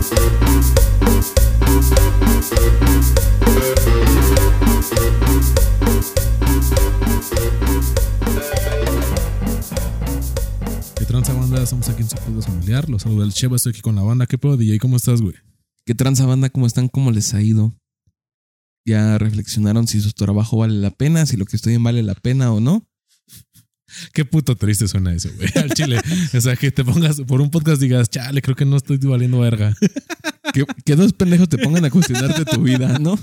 ¿Qué tranza banda? Estamos aquí en su podcast familiar. Los saluda el Cheva, estoy aquí con la banda. ¿Qué pedo, DJ? ¿Cómo estás, güey? ¿Qué tranza banda? ¿Cómo están? ¿Cómo les ha ido? ¿Ya reflexionaron si su trabajo vale la pena? ¿Si lo que estoy en vale la pena o no? Qué puto triste suena eso, güey. Al chile. o sea, que te pongas por un podcast y digas, chale, creo que no estoy valiendo verga. Que, que dos pendejos te pongan a cuestionarte tu vida, ¿no?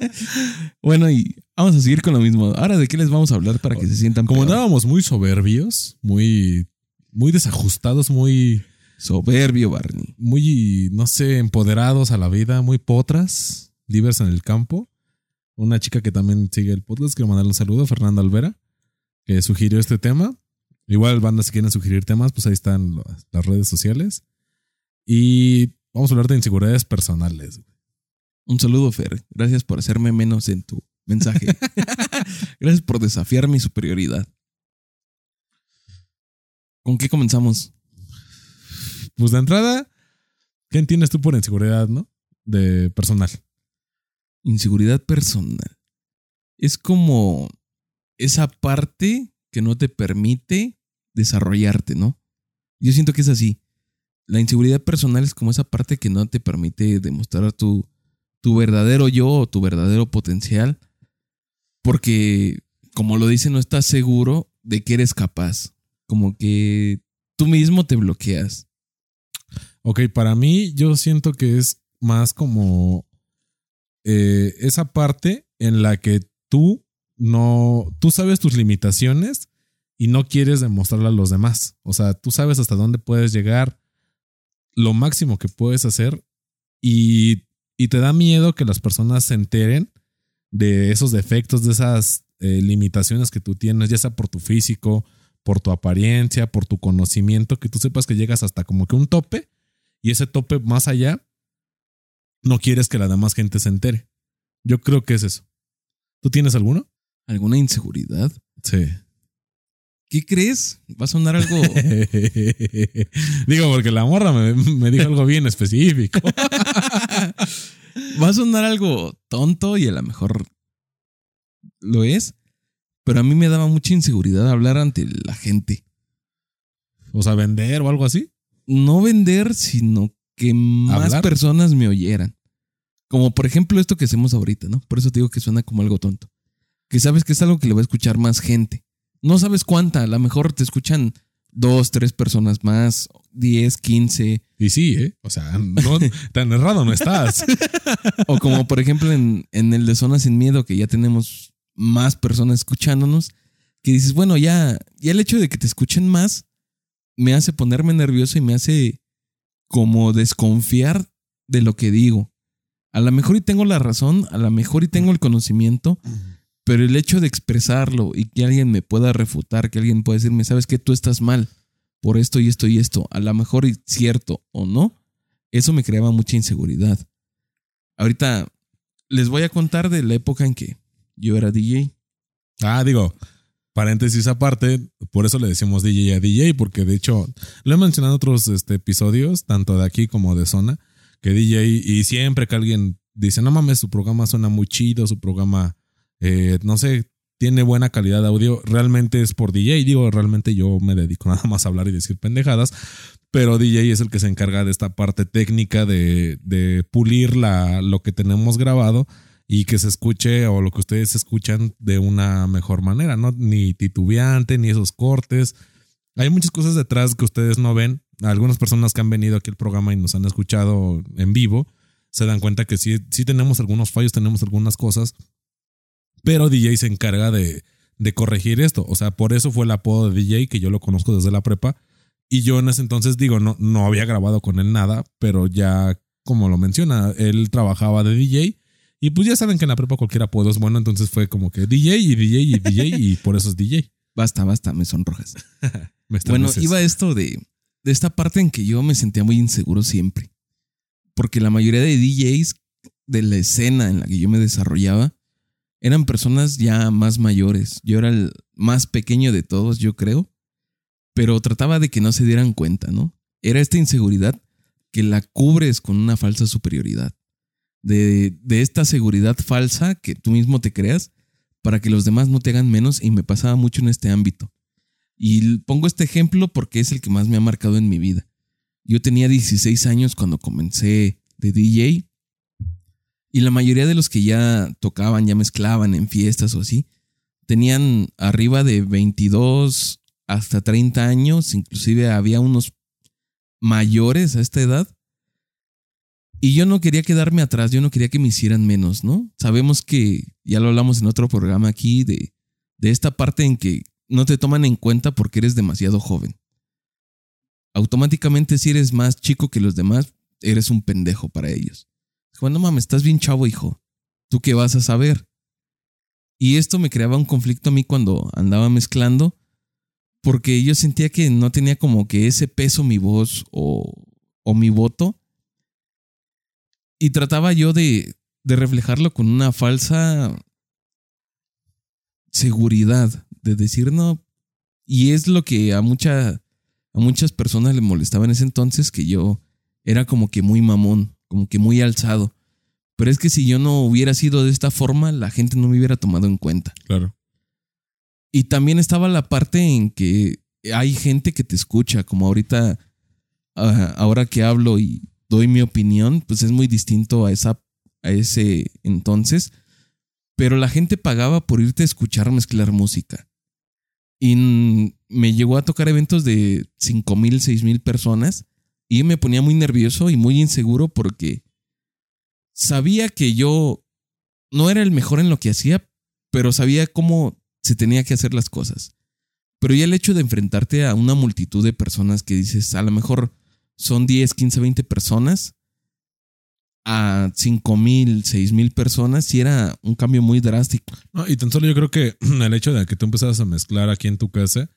bueno, y vamos a seguir con lo mismo. Ahora, ¿de qué les vamos a hablar para que se sientan Como peor? andábamos muy soberbios, muy, muy desajustados, muy, Soberbio, Barney. muy, no sé, empoderados a la vida, muy potras, libres en el campo. Una chica que también sigue el podcast, quiero mandarle un saludo, Fernanda Alvera, que sugirió este tema. Igual, bandas, si quieren sugerir temas, pues ahí están las- las redes sociales. Y vamos a hablar de inseguridades personales. Un saludo, Fer. Gracias por hacerme menos en tu mensaje. Gracias por desafiar mi superioridad. ¿Con qué comenzamos? Pues de entrada, ¿qué entiendes tú por inseguridad, no? De personal. Inseguridad personal. Es como esa parte que no te permite desarrollarte, ¿no? Yo siento que es así. La inseguridad personal es como esa parte que no te permite demostrar tu, tu verdadero yo o tu verdadero potencial. Porque, como lo dice, no estás seguro de que eres capaz. Como que tú mismo te bloqueas. Ok, para mí yo siento que es más como eh, esa parte en la que tú no, tú sabes tus limitaciones y no quieres demostrarle a los demás. O sea, tú sabes hasta dónde puedes llegar, lo máximo que puedes hacer y, y te da miedo que las personas se enteren de esos defectos, de esas eh, limitaciones que tú tienes, ya sea por tu físico, por tu apariencia, por tu conocimiento, que tú sepas que llegas hasta como que un tope y ese tope más allá no quieres que la demás gente se entere. Yo creo que es eso. ¿Tú tienes alguno? ¿Alguna inseguridad? Sí. ¿Qué crees? Va a sonar algo. Digo, porque la morra me, me dijo algo bien específico. Va a sonar algo tonto y a lo mejor lo es, pero a mí me daba mucha inseguridad hablar ante la gente. O sea, vender o algo así. No vender, sino que más ¿Hablar? personas me oyeran. Como por ejemplo esto que hacemos ahorita, ¿no? Por eso te digo que suena como algo tonto. Que sabes que es algo que le va a escuchar más gente. No sabes cuánta, a lo mejor te escuchan dos, tres personas más, diez, quince. Y sí, ¿eh? O sea, no, tan errado no estás. O como por ejemplo en, en el de Zona Sin Miedo, que ya tenemos más personas escuchándonos, que dices, bueno, ya, ya el hecho de que te escuchen más me hace ponerme nervioso y me hace como desconfiar de lo que digo. A lo mejor y tengo la razón, a lo mejor y tengo el conocimiento, pero el hecho de expresarlo y que alguien me pueda refutar, que alguien pueda decirme, sabes que tú estás mal por esto y esto y esto, a lo mejor y cierto o no, eso me creaba mucha inseguridad. Ahorita les voy a contar de la época en que yo era DJ. Ah, digo, paréntesis aparte, por eso le decimos DJ a DJ, porque de hecho lo he mencionado en otros este, episodios, tanto de aquí como de zona, que DJ, y siempre que alguien dice, no mames, su programa suena muy chido, su programa, eh, no sé, tiene buena calidad de audio, realmente es por DJ, digo, realmente yo me dedico nada más a hablar y decir pendejadas, pero DJ es el que se encarga de esta parte técnica de, pulir la, lo que tenemos grabado y que se escuche o lo que ustedes escuchan de una mejor manera, ¿no? Ni titubeante, ni esos cortes. Hay muchas cosas detrás que ustedes no ven. Algunas personas que han venido aquí al programa y nos han escuchado en vivo se dan cuenta que sí, sí tenemos algunos fallos, tenemos algunas cosas, pero DJ se encarga de, de corregir esto. O sea, por eso fue el apodo de DJ, que yo lo conozco desde la prepa. Y yo en ese entonces, digo, no, no había grabado con él nada, pero ya, como lo menciona, él trabajaba de DJ. Y pues ya saben que en la prepa cualquier apodo es bueno, entonces fue como que DJ y DJ y DJ y por eso es DJ. Basta, basta, me sonrojas. Me Bueno, iba esto de, de esta parte en que yo me sentía muy inseguro siempre. Porque la mayoría de DJs de la escena en la que yo me desarrollaba eran personas ya más mayores. Yo era el más pequeño de todos, yo creo. Pero trataba de que no se dieran cuenta, ¿no? Era esta inseguridad que la cubres con una falsa superioridad. De, de esta seguridad falsa que tú mismo te creas para que los demás no te hagan menos y me pasaba mucho en este ámbito. Y pongo este ejemplo porque es el que más me ha marcado en mi vida. Yo tenía 16 años cuando comencé de DJ y la mayoría de los que ya tocaban, ya mezclaban en fiestas o así, tenían arriba de 22 hasta 30 años, inclusive había unos mayores a esta edad. Y yo no quería quedarme atrás, yo no quería que me hicieran menos, ¿no? Sabemos que, ya lo hablamos en otro programa aquí, de, de esta parte en que no te toman en cuenta porque eres demasiado joven. Automáticamente si eres más chico que los demás, eres un pendejo para ellos. Bueno, mames, estás bien chavo, hijo. ¿Tú qué vas a saber? Y esto me creaba un conflicto a mí cuando andaba mezclando, porque yo sentía que no tenía como que ese peso mi voz o, o mi voto. Y trataba yo de, de reflejarlo con una falsa seguridad, de decir no. Y es lo que a, mucha, a muchas personas le molestaba en ese entonces, que yo era como que muy mamón, como que muy alzado. Pero es que si yo no hubiera sido de esta forma, la gente no me hubiera tomado en cuenta. Claro. Y también estaba la parte en que hay gente que te escucha, como ahorita, ah, ahora que hablo y doy mi opinión, pues es muy distinto a, esa, a ese entonces. Pero la gente pagaba por irte a escuchar mezclar música. Y me llegó a tocar eventos de 5 mil, 6 mil personas y me ponía muy nervioso y muy inseguro porque sabía que yo no era el mejor en lo que hacía, pero sabía cómo se tenía que hacer las cosas. Pero ya el hecho de enfrentarte a una multitud de personas que dices, a lo mejor son 10, 15, 20 personas, a 5 mil, 6 mil personas, sí era un cambio muy drástico. Y tan solo yo creo que el hecho de que tú empezabas a mezclar aquí en tu casa,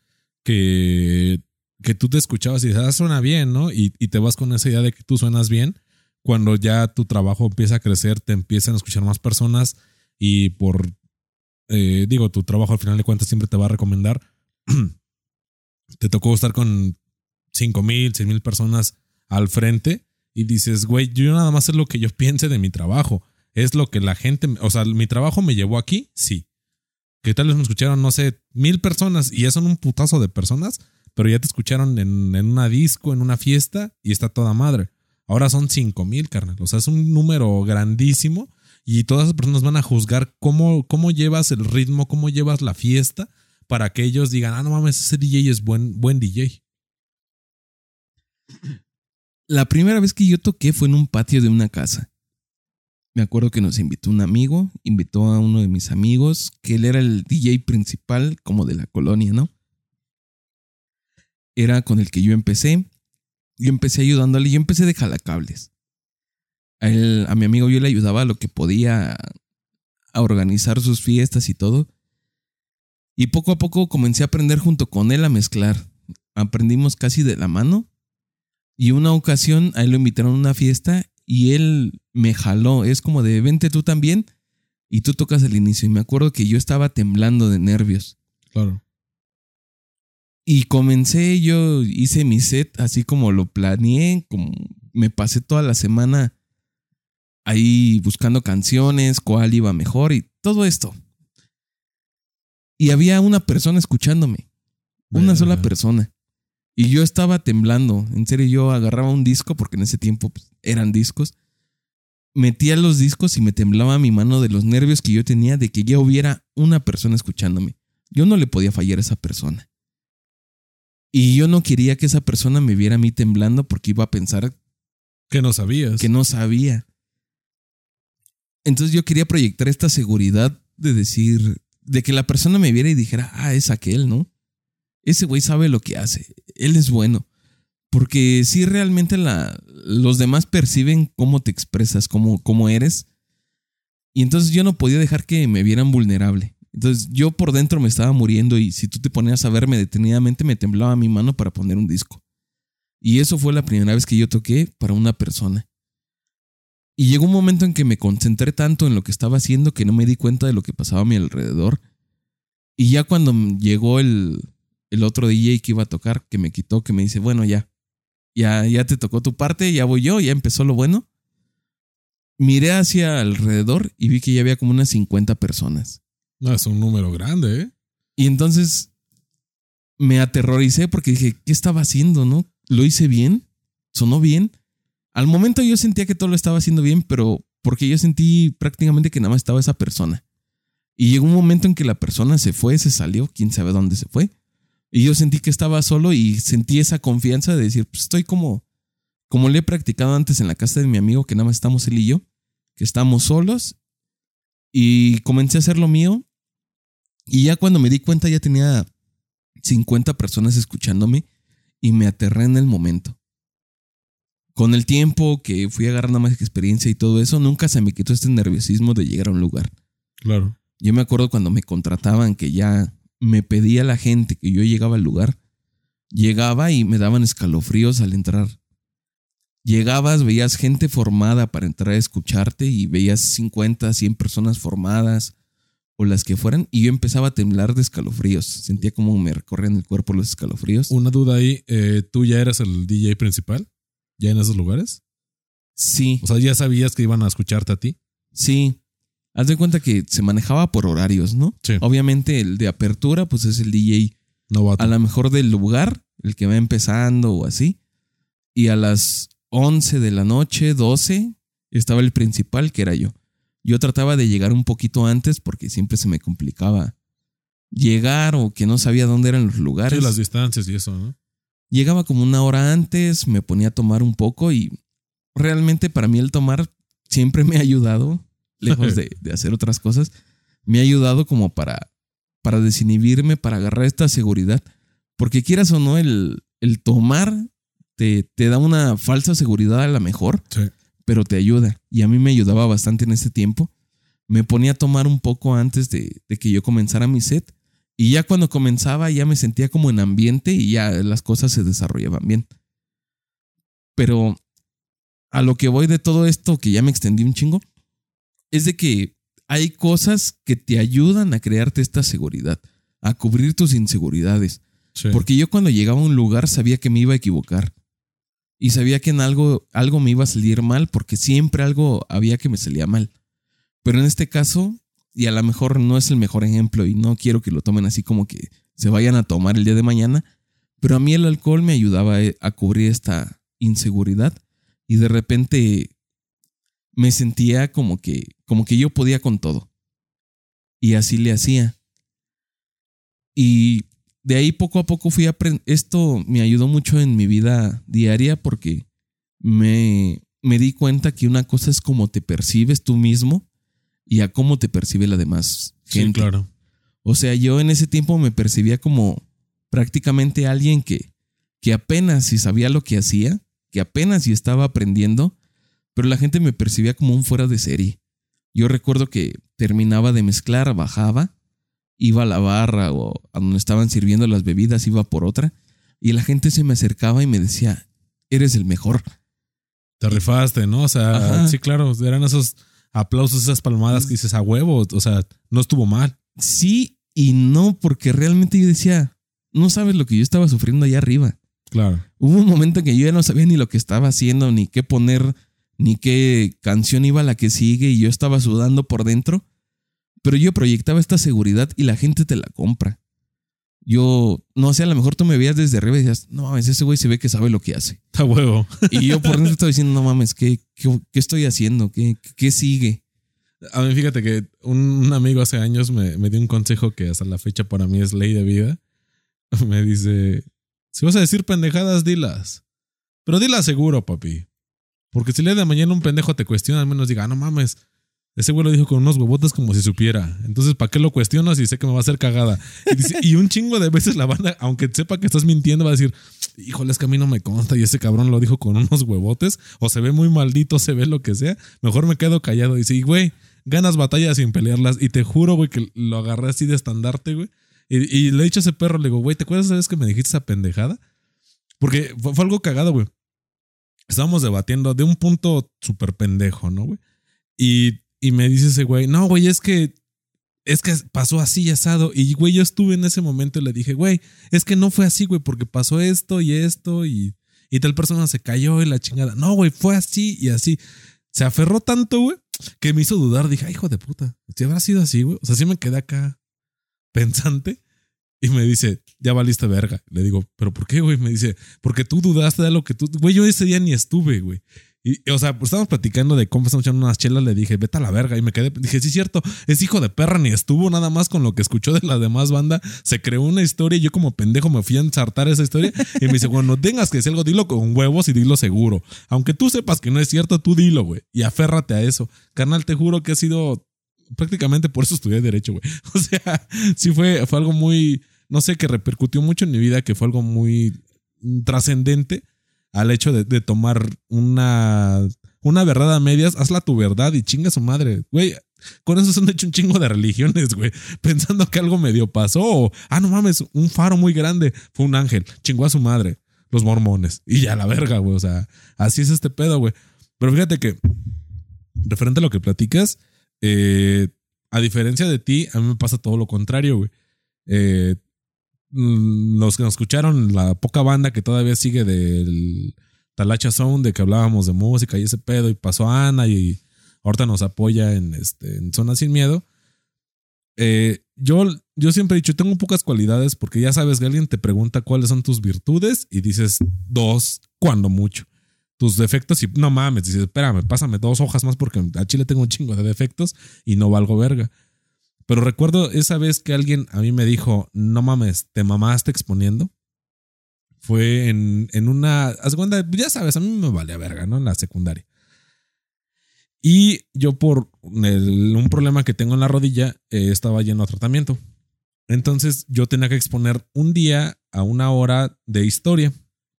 que que tú te escuchabas y dices, ah, suena bien, ¿no? Y, y, te vas con esa idea de que tú suenas bien. Cuando ya tu trabajo empieza a crecer, te empiezan a escuchar más personas y por, eh, digo, tu trabajo al final de cuentas siempre te va a recomendar. te tocó estar con cinco mil, seis mil personas al frente y dices, güey, yo nada más es lo que yo piense de mi trabajo. Es lo que la gente, o sea, mi trabajo me llevó aquí, sí. Que tal vez me escucharon, no sé, mil personas y ya son un putazo de personas pero ya te escucharon en, en una disco, en una fiesta y está toda madre. Ahora son cinco mil, carnal. O sea, es un número grandísimo y todas esas personas van a juzgar cómo, cómo llevas el ritmo, cómo llevas la fiesta para que ellos digan, ah, no mames, ese DJ es buen, buen DJ. La primera vez que yo toqué fue en un patio de una casa. Me acuerdo que nos invitó un amigo, invitó a uno de mis amigos, que él era el DJ principal como de la colonia, ¿no? Era con el que yo empecé. Yo empecé ayudándole, yo empecé de jalacables. A, él, a mi amigo yo le ayudaba a lo que podía a organizar sus fiestas y todo. Y poco a poco comencé a aprender junto con él a mezclar. Aprendimos casi de la mano. Y una ocasión a él lo invitaron a una fiesta y él me jaló. Es como de, vente tú también y tú tocas el inicio. Y me acuerdo que yo estaba temblando de nervios. Claro. Y comencé, yo hice mi set así como lo planeé, como me pasé toda la semana ahí buscando canciones, cuál iba mejor y todo esto. Y había una persona escuchándome, una sola persona. Y yo estaba temblando, en serio, yo agarraba un disco, porque en ese tiempo pues, eran discos, metía los discos y me temblaba mi mano de los nervios que yo tenía de que ya hubiera una persona escuchándome. Yo no le podía fallar a esa persona. Y yo no quería que esa persona me viera a mí temblando porque iba a pensar que no sabías. Que no sabía. Entonces yo quería proyectar esta seguridad de decir, de que la persona me viera y dijera, ah, es aquel, ¿no? Ese güey sabe lo que hace, él es bueno. Porque si realmente la, los demás perciben cómo te expresas, cómo, cómo eres. Y entonces yo no podía dejar que me vieran vulnerable. Entonces yo por dentro me estaba muriendo y si tú te ponías a verme detenidamente me temblaba mi mano para poner un disco. Y eso fue la primera vez que yo toqué para una persona. Y llegó un momento en que me concentré tanto en lo que estaba haciendo que no me di cuenta de lo que pasaba a mi alrededor. Y ya cuando llegó el, el otro DJ que iba a tocar, que me quitó, que me dice, bueno, ya, ya, ya te tocó tu parte, ya voy yo, ya empezó lo bueno. Miré hacia alrededor y vi que ya había como unas 50 personas. No, es un número grande, ¿eh? Y entonces me aterroricé porque dije, ¿qué estaba haciendo, no? ¿Lo hice bien? ¿Sonó bien? Al momento yo sentía que todo lo estaba haciendo bien, pero porque yo sentí prácticamente que nada más estaba esa persona. Y llegó un momento en que la persona se fue, se salió, quién sabe dónde se fue. Y yo sentí que estaba solo y sentí esa confianza de decir, pues estoy como, como le he practicado antes en la casa de mi amigo, que nada más estamos él y yo, que estamos solos. Y comencé a hacer lo mío. Y ya cuando me di cuenta ya tenía 50 personas escuchándome y me aterré en el momento. Con el tiempo que fui agarrando más experiencia y todo eso, nunca se me quitó este nerviosismo de llegar a un lugar. Claro. Yo me acuerdo cuando me contrataban que ya me pedía la gente que yo llegaba al lugar, llegaba y me daban escalofríos al entrar. Llegabas, veías gente formada para entrar a escucharte y veías 50, 100 personas formadas o las que fueran y yo empezaba a temblar de escalofríos. Sentía como me recorrían el cuerpo los escalofríos. Una duda ahí, eh, ¿tú ya eras el DJ principal? ¿Ya en esos lugares? Sí, O sea, ¿ya sabías que iban a escucharte a ti? sí. Haz de cuenta que se manejaba por horarios, ¿no? Sí. Obviamente el de apertura pues es el DJ Novato. a lo mejor del lugar, el que va empezando o así. Y a las 11 de la noche, 12, estaba el principal, que era yo. Yo trataba de llegar un poquito antes porque siempre se me complicaba llegar o que no sabía dónde eran los lugares. Sí, las distancias y eso, ¿no? Llegaba como una hora antes, me ponía a tomar un poco y realmente para mí el tomar siempre me ha ayudado, lejos de, de hacer otras cosas, me ha ayudado como para, para desinhibirme, para agarrar esta seguridad. Porque quieras o no, el, el tomar te, te da una falsa seguridad a la mejor, Sí. Pero te ayuda. Y a mí me ayudaba bastante en ese tiempo. Me ponía a tomar un poco antes de, de que yo comenzara mi set. Y ya cuando comenzaba ya me sentía como en ambiente y ya las cosas se desarrollaban bien. Pero a lo que voy de todo esto, que ya me extendí un chingo, es de que hay cosas que te ayudan a crearte esta seguridad, a cubrir tus inseguridades. Sí. Porque yo cuando llegaba a un lugar sabía que me iba a equivocar. Y sabía que en algo, algo me iba a salir mal, porque siempre algo había que me salía mal. Pero en este caso, y a lo mejor no es el mejor ejemplo, y no quiero que lo tomen así como que se vayan a tomar el día de mañana, pero a mí el alcohol me ayudaba eh, a cubrir esta inseguridad. Y de repente me sentía como que, como que yo podía con todo. Y así le hacía. Y de ahí poco a poco fui aprendiendo. Esto me ayudó mucho en mi vida diaria porque me, me di cuenta que una cosa es cómo te percibes tú mismo y a cómo te percibe la demás Sí, gente. claro. O sea, yo en ese tiempo me percibía como prácticamente alguien que, que apenas si sabía lo que hacía, que apenas si estaba aprendiendo, pero la gente me percibía como un fuera de serie. Yo recuerdo que terminaba de mezclar, bajaba, iba a la barra o a donde estaban sirviendo las bebidas, iba por otra, y la gente se me acercaba y me decía, eres el mejor. Te rifaste, ¿no? O sea, Ajá. sí, claro, eran esos aplausos, esas palmadas que dices a huevo, o sea, no estuvo mal. Sí y no, porque realmente yo decía, no sabes lo que yo estaba sufriendo allá arriba. Claro. Hubo un momento en que yo ya no sabía ni lo que estaba haciendo, ni qué poner, ni qué canción iba la que sigue, y yo estaba sudando por dentro. Pero yo proyectaba esta seguridad y la gente te la compra. Yo, no sé, a lo mejor tú me veías desde arriba y decías, no mames, ese güey se ve que sabe lo que hace. A huevo. Y yo por dentro estaba diciendo, no mames, ¿qué, qué, qué estoy haciendo? ¿Qué, ¿Qué sigue? A mí, fíjate que un, amigo hace años me, me dio un consejo que hasta la fecha para mí es ley de vida. Me dice: Si vas a decir pendejadas, dilas. Pero dilas seguro, papi. Porque si le de mañana un pendejo te cuestiona, al menos diga, "Ah, no mames. Ese güey lo dijo con unos huevotes como si supiera. Entonces, ¿para qué lo cuestiono si sé que me va a hacer cagada? Y, un chingo de veces la banda, aunque sepa que estás mintiendo, va a decir, híjole, es que a mí no me consta y ese cabrón lo dijo con unos huevotes, o se ve muy maldito, se ve lo que sea. Mejor me quedo callado y dice, "Y, güey, ganas batallas sin pelearlas. Y te juro, güey, que lo agarré así de estandarte, güey. Y, y le he dicho a ese perro, le digo, güey, ¿te acuerdas esa vez que me dijiste esa pendejada? Porque fue, fue algo cagado, güey. Estábamos debatiendo de un punto súper pendejo, ¿no, güey? Y, y me dice ese güey, no, güey, es que es que pasó así asado. Y, güey, yo estuve en ese momento y le dije, güey, es que no fue así, güey, porque pasó esto y esto y, y tal persona se cayó y la chingada. No, güey, fue así y así. Se aferró tanto, güey, que me hizo dudar. Dije, hijo de puta, si habrá sido así, güey. O sea, sí me quedé acá pensante y me dice, ya valiste verga. Le digo, ¿pero por qué, güey? Me dice, porque tú dudaste de lo que tú. Güey, yo ese día ni estuve, güey. Y, o sea, pues estábamos platicando de cómo estamos echando unas chelas. Le dije, vete a la verga. Y me quedé, dije, sí, cierto, es hijo de perra, ni estuvo nada más con lo que escuchó de la demás banda. Se creó una historia y yo, como pendejo, me fui a ensartar esa historia. Y me dice, bueno, no tengas que decir algo, dilo con huevos y dilo seguro. Aunque tú sepas que no es cierto, tú dilo, güey. Y aférrate a eso. Carnal, te juro que ha sido prácticamente por eso estudié Derecho, güey. O sea, sí fue, fue algo muy, no sé, que repercutió mucho en mi vida, que fue algo muy trascendente al hecho de, tomar una, una verdad a medias, hazla tu verdad y chinga su madre. Güey, con eso se han hecho un chingo de religiones, güey. Pensando que algo medio pasó. ah, no mames, un faro muy grande. Fue un ángel. Chingó a su madre. Los mormones. Y ya la verga, güey. O sea, así es este pedo, güey. Pero fíjate que, referente a lo que platicas, eh, a diferencia de ti, a mí me pasa todo lo contrario, güey. Eh, los que nos escucharon, la poca banda que todavía sigue del Talacha Sound, de que hablábamos de música y ese pedo, y pasó Ana y ahorita nos apoya en, este, en Zona Sin Miedo. Eh, yo, yo siempre he dicho, tengo pocas cualidades porque ya sabes que alguien te pregunta cuáles son tus virtudes y dices dos, cuando mucho. Tus defectos y no mames, dices, espérame, pásame dos hojas más porque a Chile tengo un chingo de defectos y no valgo verga. Pero recuerdo esa vez que alguien a mí me dijo, no mames, te mamaste exponiendo. Fue en, en una, ya sabes, a mí me vale verga, ¿no? En la secundaria. Y yo por un problema que tengo en la rodilla, eh, estaba yendo a tratamiento. Entonces yo tenía que exponer un día a una hora de historia,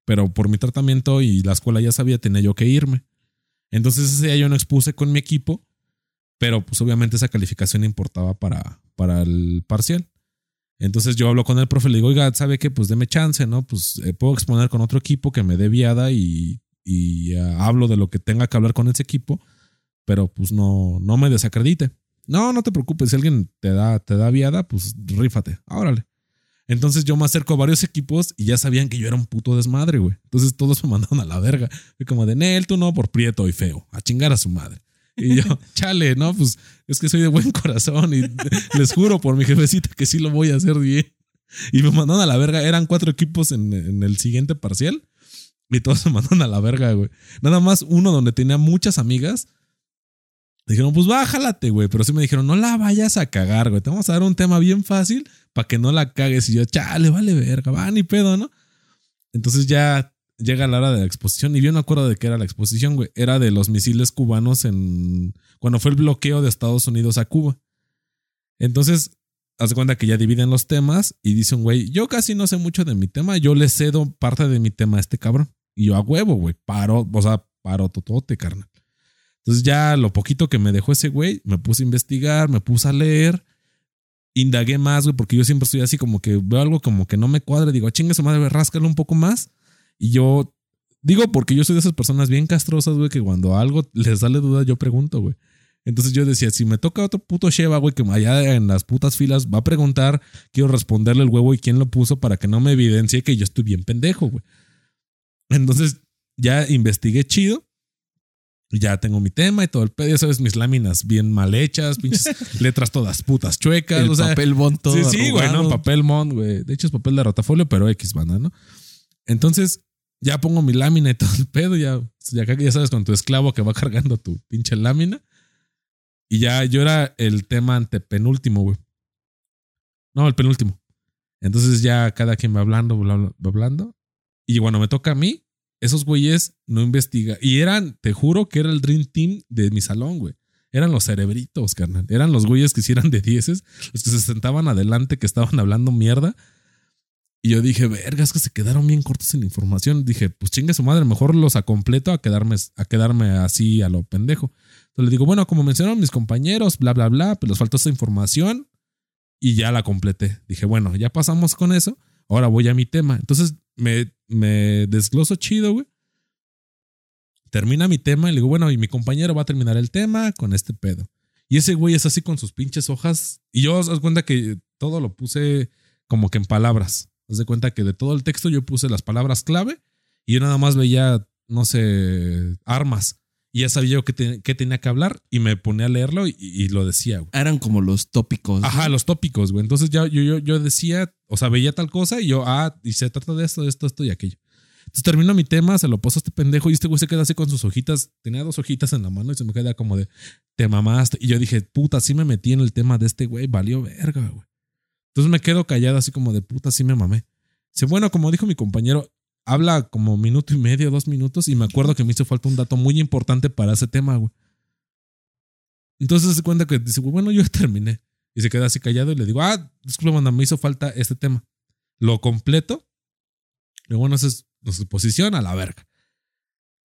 pero por mi tratamiento y la escuela ya sabía, tenía yo que irme. Entonces ese día yo no expuse con mi equipo pero pues obviamente esa calificación importaba para, para el parcial. Entonces yo hablo con el profe, le digo, oiga, ¿sabe qué? Pues deme chance, ¿no? Pues eh, puedo exponer con otro equipo que me dé viada y, y ah, hablo de lo que tenga que hablar con ese equipo, pero pues no, no me desacredite. No, no te preocupes, si alguien te da, te da viada, pues rífate, órale. Entonces yo me acerco a varios equipos y ya sabían que yo era un puto desmadre, güey. Entonces todos me mandaron a la verga. Y como de, Nel, tú no, por prieto y feo, a chingar a su madre. Y yo, chale, no, pues es que soy de buen corazón y les juro por mi jefecita que sí lo voy a hacer bien. Y me mandaron a la verga. Eran cuatro equipos en, el siguiente parcial y todos me mandaron a la verga, güey. Nada más uno donde tenía muchas amigas. Dijeron, pues bájalate, güey. Pero sí me dijeron, no la vayas a cagar, güey. Te vamos a dar un tema bien fácil para que no la cagues. Y yo, chale, vale verga, va, ni pedo, ¿no? Entonces ya llega la hora de la exposición y yo no acuerdo de qué era la exposición, güey. Era de los misiles cubanos en cuando fue el bloqueo de Estados Unidos a Cuba. Entonces, hace cuenta que ya dividen los temas y dice un güey, yo casi no sé mucho de mi tema, yo le cedo parte de mi tema a este cabrón. Y yo a huevo, güey, paro, o sea, paro totote, carnal. Entonces ya lo poquito que me dejó ese güey, me puse a investigar, me puse a leer, indagué más, güey, porque yo siempre estoy así como que veo algo como que no me cuadra, digo, chingue su madre, ráscalo un poco más y yo digo porque yo soy de esas personas bien castrosas, güey, que cuando algo les sale duda, yo pregunto, güey. Entonces yo decía, si me toca otro puto Sheva, güey, que allá en las putas filas va a preguntar, quiero responderle el huevo y quién lo puso para que no me evidencie que yo estoy bien pendejo, güey. Entonces ya investigué chido. Ya tengo mi tema y todo el pedo, ya sabes, mis láminas bien mal hechas, pinches letras todas putas chuecas. El papel bond todo. Sí, sí, güey, no, papel bond, güey. De hecho es papel de rotafolio, pero X banda, ¿no? Entonces, ya pongo mi lámina y todo el pedo, ya, ya, ya sabes, con tu esclavo que va cargando tu pinche lámina. Y ya yo era el tema antepenúltimo, güey. No, el penúltimo. Entonces ya cada quien va hablando, va hablando. Y bueno, me toca a mí. Esos güeyes no investigan. Y eran, te juro que era el Dream Team de mi salón, güey. Eran los cerebritos, carnal. Eran los güeyes que hicieran de dieces, los que se sentaban adelante, que estaban hablando mierda. Y yo dije, vergas, que se quedaron bien cortos en información. Dije, pues chingue su madre, mejor los acompleto a quedarme, a quedarme así a lo pendejo. Entonces le digo, bueno, como mencionaron mis compañeros, bla, bla, bla, pues les faltó esa información y ya la completé. Dije, bueno, ya pasamos con eso, ahora voy a mi tema. Entonces me, me desgloso chido, güey. Termina mi tema y le digo, bueno, y mi compañero va a terminar el tema con este pedo. Y ese güey es así con sus pinches hojas. Y yo os cuenta que todo lo puse como que en palabras. Haz de cuenta que de todo el texto yo puse las palabras clave Y yo nada más veía, no sé, armas. Y ya sabía yo qué, te- qué tenía que hablar y me ponía a leerlo y, y lo decía, güey. Eran como los tópicos. Ajá, los tópicos, güey. Entonces ya yo, yo, yo decía, o sea, veía tal cosa y yo, ah, y se trata de esto, de esto, esto y aquello. Entonces termino mi tema, se lo paso a este pendejo y este güey se queda así con sus hojitas. Tenía dos hojitas en la mano y se me queda como de, te mamaste. Y yo dije, puta, sí me metí en el tema de este güey, valió verga, güey. Entonces me quedo callado así como de, puta, sí me mamé. Dice, bueno, como dijo mi compañero, habla como minuto y medio, dos minutos y me acuerdo que me hizo falta un dato muy importante para ese tema, güey. Entonces se cuenta que dice, bueno, yo terminé. Y se queda así callado y le digo, ah, disculpa, manda, me hizo falta este tema. Lo completo. Y bueno, esa es nuestra posición a la verga.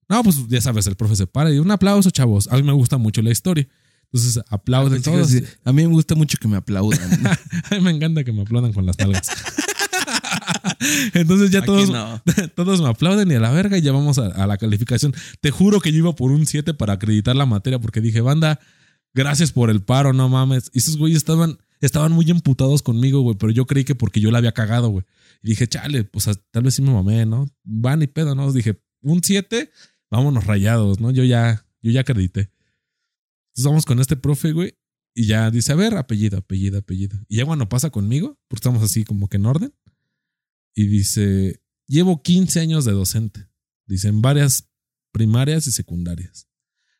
No, pues ya sabes, el profe se para y un aplauso, chavos. A mí me gusta mucho la historia. Entonces aplauden Pensé que todos. a mí me gusta mucho que me aplaudan. A mí me encanta que me aplaudan con las nalgas. Entonces ya Aquí todos, no. todos me aplauden y a la verga y ya vamos a, a la calificación. Te juro que yo iba por un 7 para acreditar la materia porque dije, banda, gracias por el paro, no mames. Y esos güeyes estaban, estaban muy emputados conmigo, güey, pero yo creí que porque yo la había cagado, güey. Y dije, chale, pues tal vez sí me mamé, ¿no? Van y pedo, ¿no? Dije, un 7, vámonos rayados, ¿no? Yo ya, yo ya acredité. Entonces vamos con este profe, güey, y ya dice, a ver, apellido, apellido, apellido. Y ya cuando pasa conmigo, porque estamos así como que en orden, y dice, llevo 15 años de docente. Dice, en varias primarias y secundarias.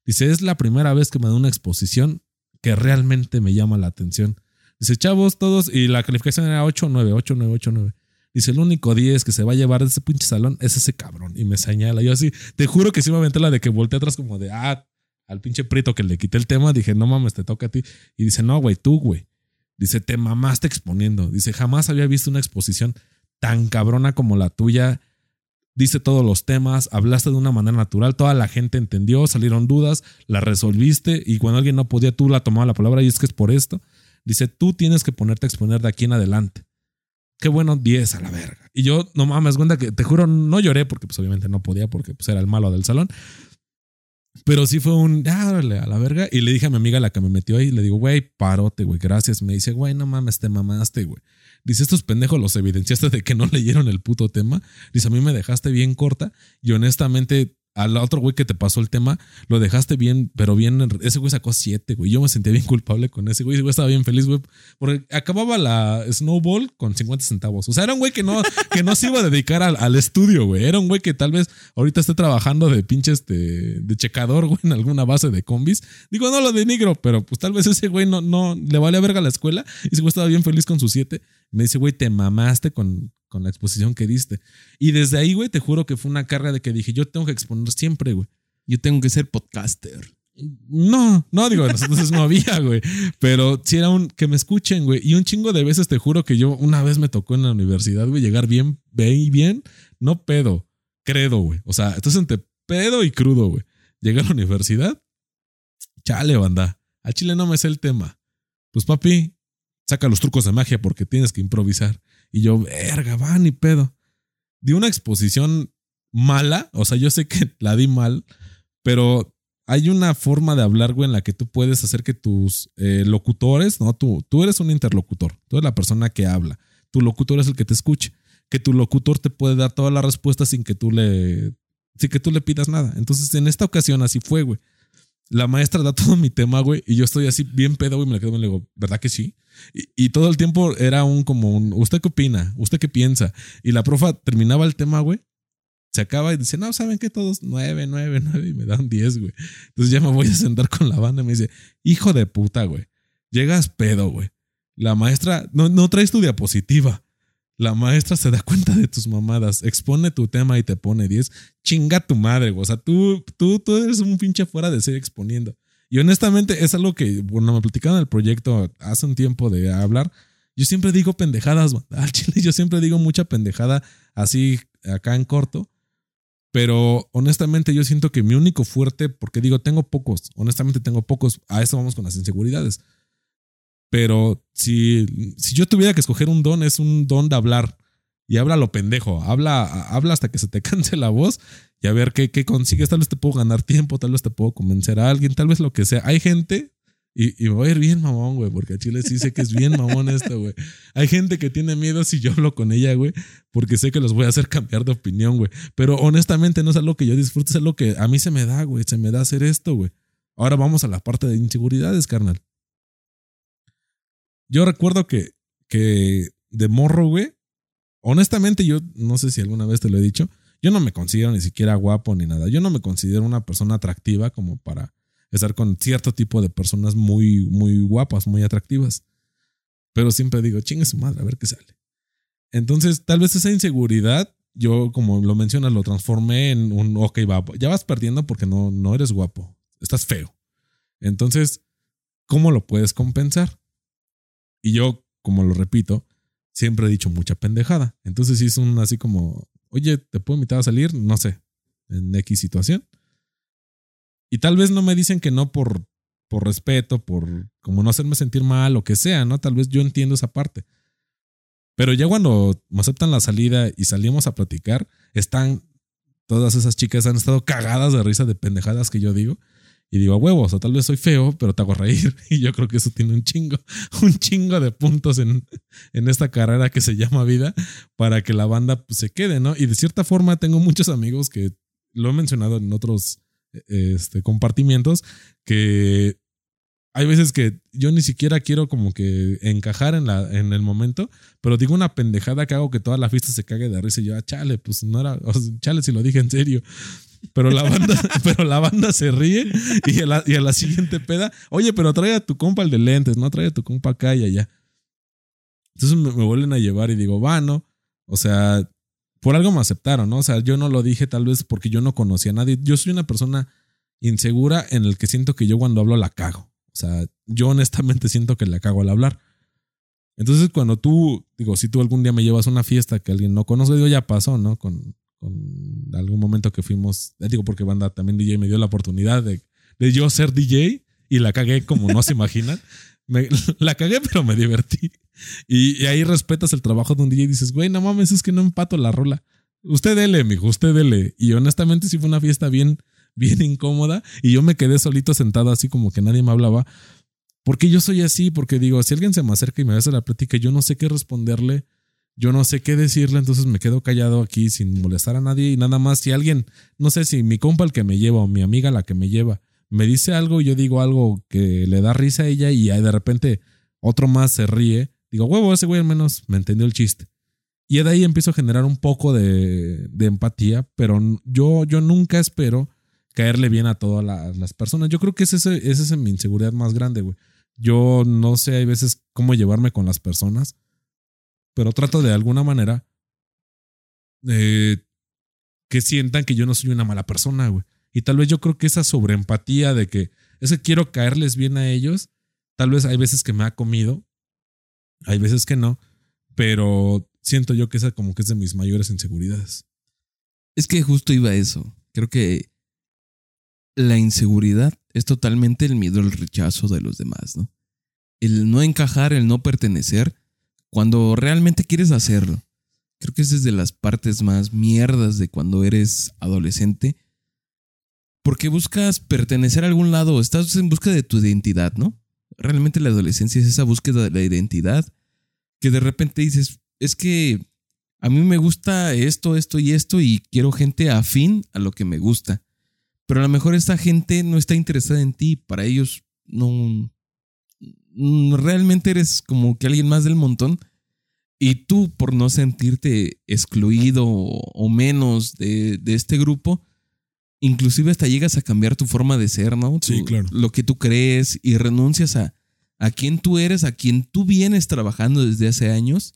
Dice, es la primera vez que me da una exposición que realmente me llama la atención. Dice, chavos, todos, y la calificación era 8, 9, 8, 9, 8, 9. Dice, el único 10 que se va a llevar de ese pinche salón es ese cabrón. Y me señala. Yo así, te juro que sí me aventé la de que volteé atrás como de, ah, al pinche prito que le quité el tema. Dije, no mames, te toca a ti. Y dice, no, güey, tú, güey. Dice, te mamaste exponiendo. Dice, jamás había visto una exposición tan cabrona como la tuya. Dice todos los temas, hablaste de una manera natural, toda la gente entendió, salieron dudas, la resolviste y cuando alguien no podía, tú la tomaba la palabra y es que es por esto. Dice, tú tienes que ponerte a exponer de aquí en adelante. Qué bueno, 10 a la verga. Y yo, no mames, cuenta que te juro, no lloré porque pues obviamente no podía porque pues era el malo del salón. Pero sí fue un, ah, órale, a la verga. Y le dije a mi amiga, la que me metió ahí, le digo, güey, parote, güey, gracias. Me dice, güey, no mames, te mamaste, güey. Dice, estos pendejos los evidenciaste de que no leyeron el puto tema. Dice, a mí me dejaste bien corta y honestamente al otro güey que te pasó el tema, lo dejaste bien, pero bien. Ese güey sacó siete, güey. Yo me sentía bien culpable con ese güey. Ese güey estaba bien feliz, güey. Porque acababa la Snowball con 50 centavos. O sea, era un güey que no, que no se iba a dedicar al, al estudio, güey. Era un güey que tal vez ahorita esté trabajando de pinche este, de checador, güey, en alguna base de combis. Digo, no lo denigro, pero pues tal vez ese güey no, no le vale a verga la escuela. Y ese güey estaba bien feliz con sus siete. Me dice, güey, te mamaste con, con la exposición que diste. Y desde ahí, güey, te juro que fue una carga de que dije, yo tengo que exponer siempre, güey. Yo tengo que ser podcaster. No, no, digo, entonces no había, güey. Pero sí era un que me escuchen, güey. Y un chingo de veces te juro que yo una vez me tocó en la universidad, güey, llegar bien, bien, bien, no pedo, credo, güey. O sea, entonces entre pedo y crudo, güey. Llegué a la universidad, chale, banda. A Chile no me sé el tema. Pues papi, saca los trucos de magia porque tienes que improvisar. Y yo, verga, va, ni pedo. Di una exposición mala, o sea, yo sé que la di mal, pero hay una forma de hablar, güey, en la que tú puedes hacer que tus eh, locutores, no, tú, tú eres un interlocutor, tú eres la persona que habla, tu locutor es el que te escuche, que tu locutor te puede dar todas las respuestas sin que tú le, sin que tú le pidas nada. Entonces, en esta ocasión así fue, güey. La maestra da todo mi tema, güey, y yo estoy así bien pedo, güey, me la quedo y le digo, ¿verdad que sí? Y, y todo el tiempo era un como un, ¿usted qué opina? ¿Usted qué piensa? Y la profa terminaba el tema, güey, se acaba y dice, no, ¿saben qué? Todos nueve, nueve, nueve, y me dan diez, güey. Entonces ya me voy a sentar con la banda y me dice, hijo de puta, güey, llegas pedo, güey. La maestra, no, no traes tu diapositiva. La maestra se da cuenta de tus mamadas, expone tu tema y te pone 10. Chinga tu madre, güey. O sea, tú, tú, tú eres un pinche fuera de ser exponiendo. Y honestamente es algo que, bueno, me platicaron el proyecto hace un tiempo de hablar. Yo siempre digo pendejadas, al chile yo siempre digo mucha pendejada así acá en corto. Pero honestamente yo siento que mi único fuerte, porque digo, tengo pocos, honestamente tengo pocos, a eso vamos con las inseguridades. Pero si, si yo tuviera que escoger un don, es un don de hablar. Y habla lo pendejo, habla, habla hasta que se te canse la voz y a ver qué, qué consigues. Tal vez te puedo ganar tiempo, tal vez te puedo convencer a alguien, tal vez lo que sea. Hay gente, Y, me voy a ir bien mamón, güey, porque a Chile sí sé que es bien mamón esto, güey. Hay gente que tiene miedo si yo hablo con ella, güey, porque sé que los voy a hacer cambiar de opinión, güey. Pero honestamente no es algo que yo disfrute, es algo que a mí se me da, güey, se me da hacer esto, güey. Ahora vamos a la parte de inseguridades, carnal. Yo recuerdo que, que de morro, güey, honestamente yo no sé si alguna vez te lo he dicho, yo no me considero ni siquiera guapo ni nada. Yo no me considero una persona atractiva como para estar con cierto tipo de personas muy, muy guapas, muy atractivas. Pero siempre digo, chingue su madre, a ver qué sale. Entonces, tal vez esa inseguridad, yo, como lo mencionas, lo transformé en un, ok, va, ya vas perdiendo porque no, no eres guapo, estás feo. Entonces, ¿cómo lo puedes compensar? Y yo, como lo repito, siempre he dicho mucha pendejada. Entonces, si es un así como, oye, ¿te puedo invitar a salir? No sé, en X situación. Y tal vez no me dicen que no por, por respeto, por como no hacerme sentir mal, o que sea, ¿no? Tal vez yo entiendo esa parte. Pero ya cuando me aceptan la salida y salimos a platicar, están, todas esas chicas han estado cagadas de risa de pendejadas que yo digo. Y digo, a huevos, o tal vez soy feo, pero te hago reír. Y yo creo que eso tiene un chingo, un chingo de puntos en, en esta carrera que se llama vida para que la banda pues, se quede, ¿no? Y de cierta forma tengo muchos amigos que lo he mencionado en otros este, compartimientos que hay veces que yo ni siquiera quiero como que encajar en, la, en el momento, pero digo una pendejada que hago que toda la fiesta se cague de risa y yo, ah, chale, pues no era, chale si lo dije en serio. Pero la banda, pero la banda se ríe y a, la, y a la siguiente peda, oye, pero trae a tu compa el de lentes, no trae a tu compa acá y allá. Entonces me, vuelven a llevar y digo, va, ¿no? O sea, por algo me aceptaron, ¿no? O sea, yo no lo dije tal vez porque yo no conocía a nadie. Yo soy una persona insegura en el que siento que yo cuando hablo la cago. O sea, yo honestamente siento que la cago al hablar. Entonces, cuando tú, digo, si tú algún día me llevas a una fiesta que alguien no conoce, digo, ya pasó, ¿no? Con algún momento que fuimos, digo, porque banda también DJ me dio la oportunidad de, de yo ser DJ y la cagué como no se imaginan. Me, la cagué, pero me divertí. Y, ahí respetas el trabajo de un DJ y dices, güey, no mames, es que no empato la rola. Usted dele, mijo, usted dele. Y honestamente sí fue una fiesta bien, bien incómoda. Y yo me quedé solito sentado así como que nadie me hablaba. Porque yo soy así, porque digo, si alguien se me acerca y me hace la plática, yo no sé qué responderle, yo no sé qué decirle, entonces me quedo callado aquí sin molestar a nadie y nada más si alguien, no sé si mi compa el que me lleva o mi amiga la que me lleva, me dice algo yo digo algo que le da risa a ella y de repente otro más se ríe, digo, huevo, ese güey al menos me entendió el chiste. Y de ahí empiezo a generar un poco de, empatía, pero yo, yo nunca espero caerle bien a todas las personas. Yo creo que esa es, ese, mi inseguridad más grande, güey. Yo no sé, hay veces cómo llevarme con las personas, pero trato de alguna manera eh, que sientan que yo no soy una mala persona, güey. Y tal vez yo creo que esa sobreempatía de que ese quiero caerles bien a ellos, tal vez hay veces que me ha comido, hay veces que no, pero siento yo que esa como que es de mis mayores inseguridades. Es que justo iba a eso. Creo que la inseguridad es totalmente el miedo al rechazo de los demás, ¿no? El no encajar, el no pertenecer, cuando realmente quieres hacerlo. Creo que es desde las partes más mierdas de cuando eres adolescente porque buscas pertenecer a algún lado, estás en busca de tu identidad, ¿no? Realmente la adolescencia es esa búsqueda de la identidad que de repente dices, es que a mí me gusta esto, esto y esto y quiero gente afín a lo que me gusta. Pero a lo mejor esta gente no está interesada en ti, para ellos no realmente eres como que alguien más del montón y tú por no sentirte excluido o menos de, de este grupo, inclusive hasta llegas a cambiar tu forma de ser, ¿no? sí, claro. Lo que tú crees y renuncias a, a quien tú eres, a quien tú vienes trabajando desde hace años,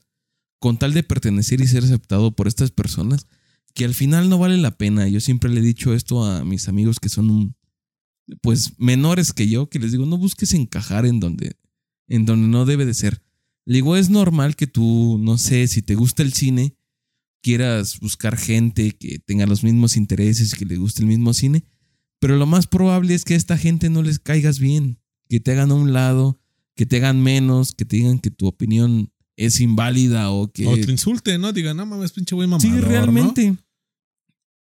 con tal de pertenecer y ser aceptado por estas personas, que al final no vale la pena. Yo siempre le he dicho esto a mis amigos que son pues menores que yo, que les digo, no busques encajar en donde, en donde no debe de ser. Le digo, es normal que tú, no sé, si te gusta el cine, quieras buscar gente que tenga los mismos intereses, que le guste el mismo cine, pero lo más probable es que a esta gente no les caigas bien, que te hagan a un lado, que te hagan menos, que te digan que tu opinión es inválida o que... O te insulte, ¿no? Digan, no mames, pinche güey mamador, Sí, realmente.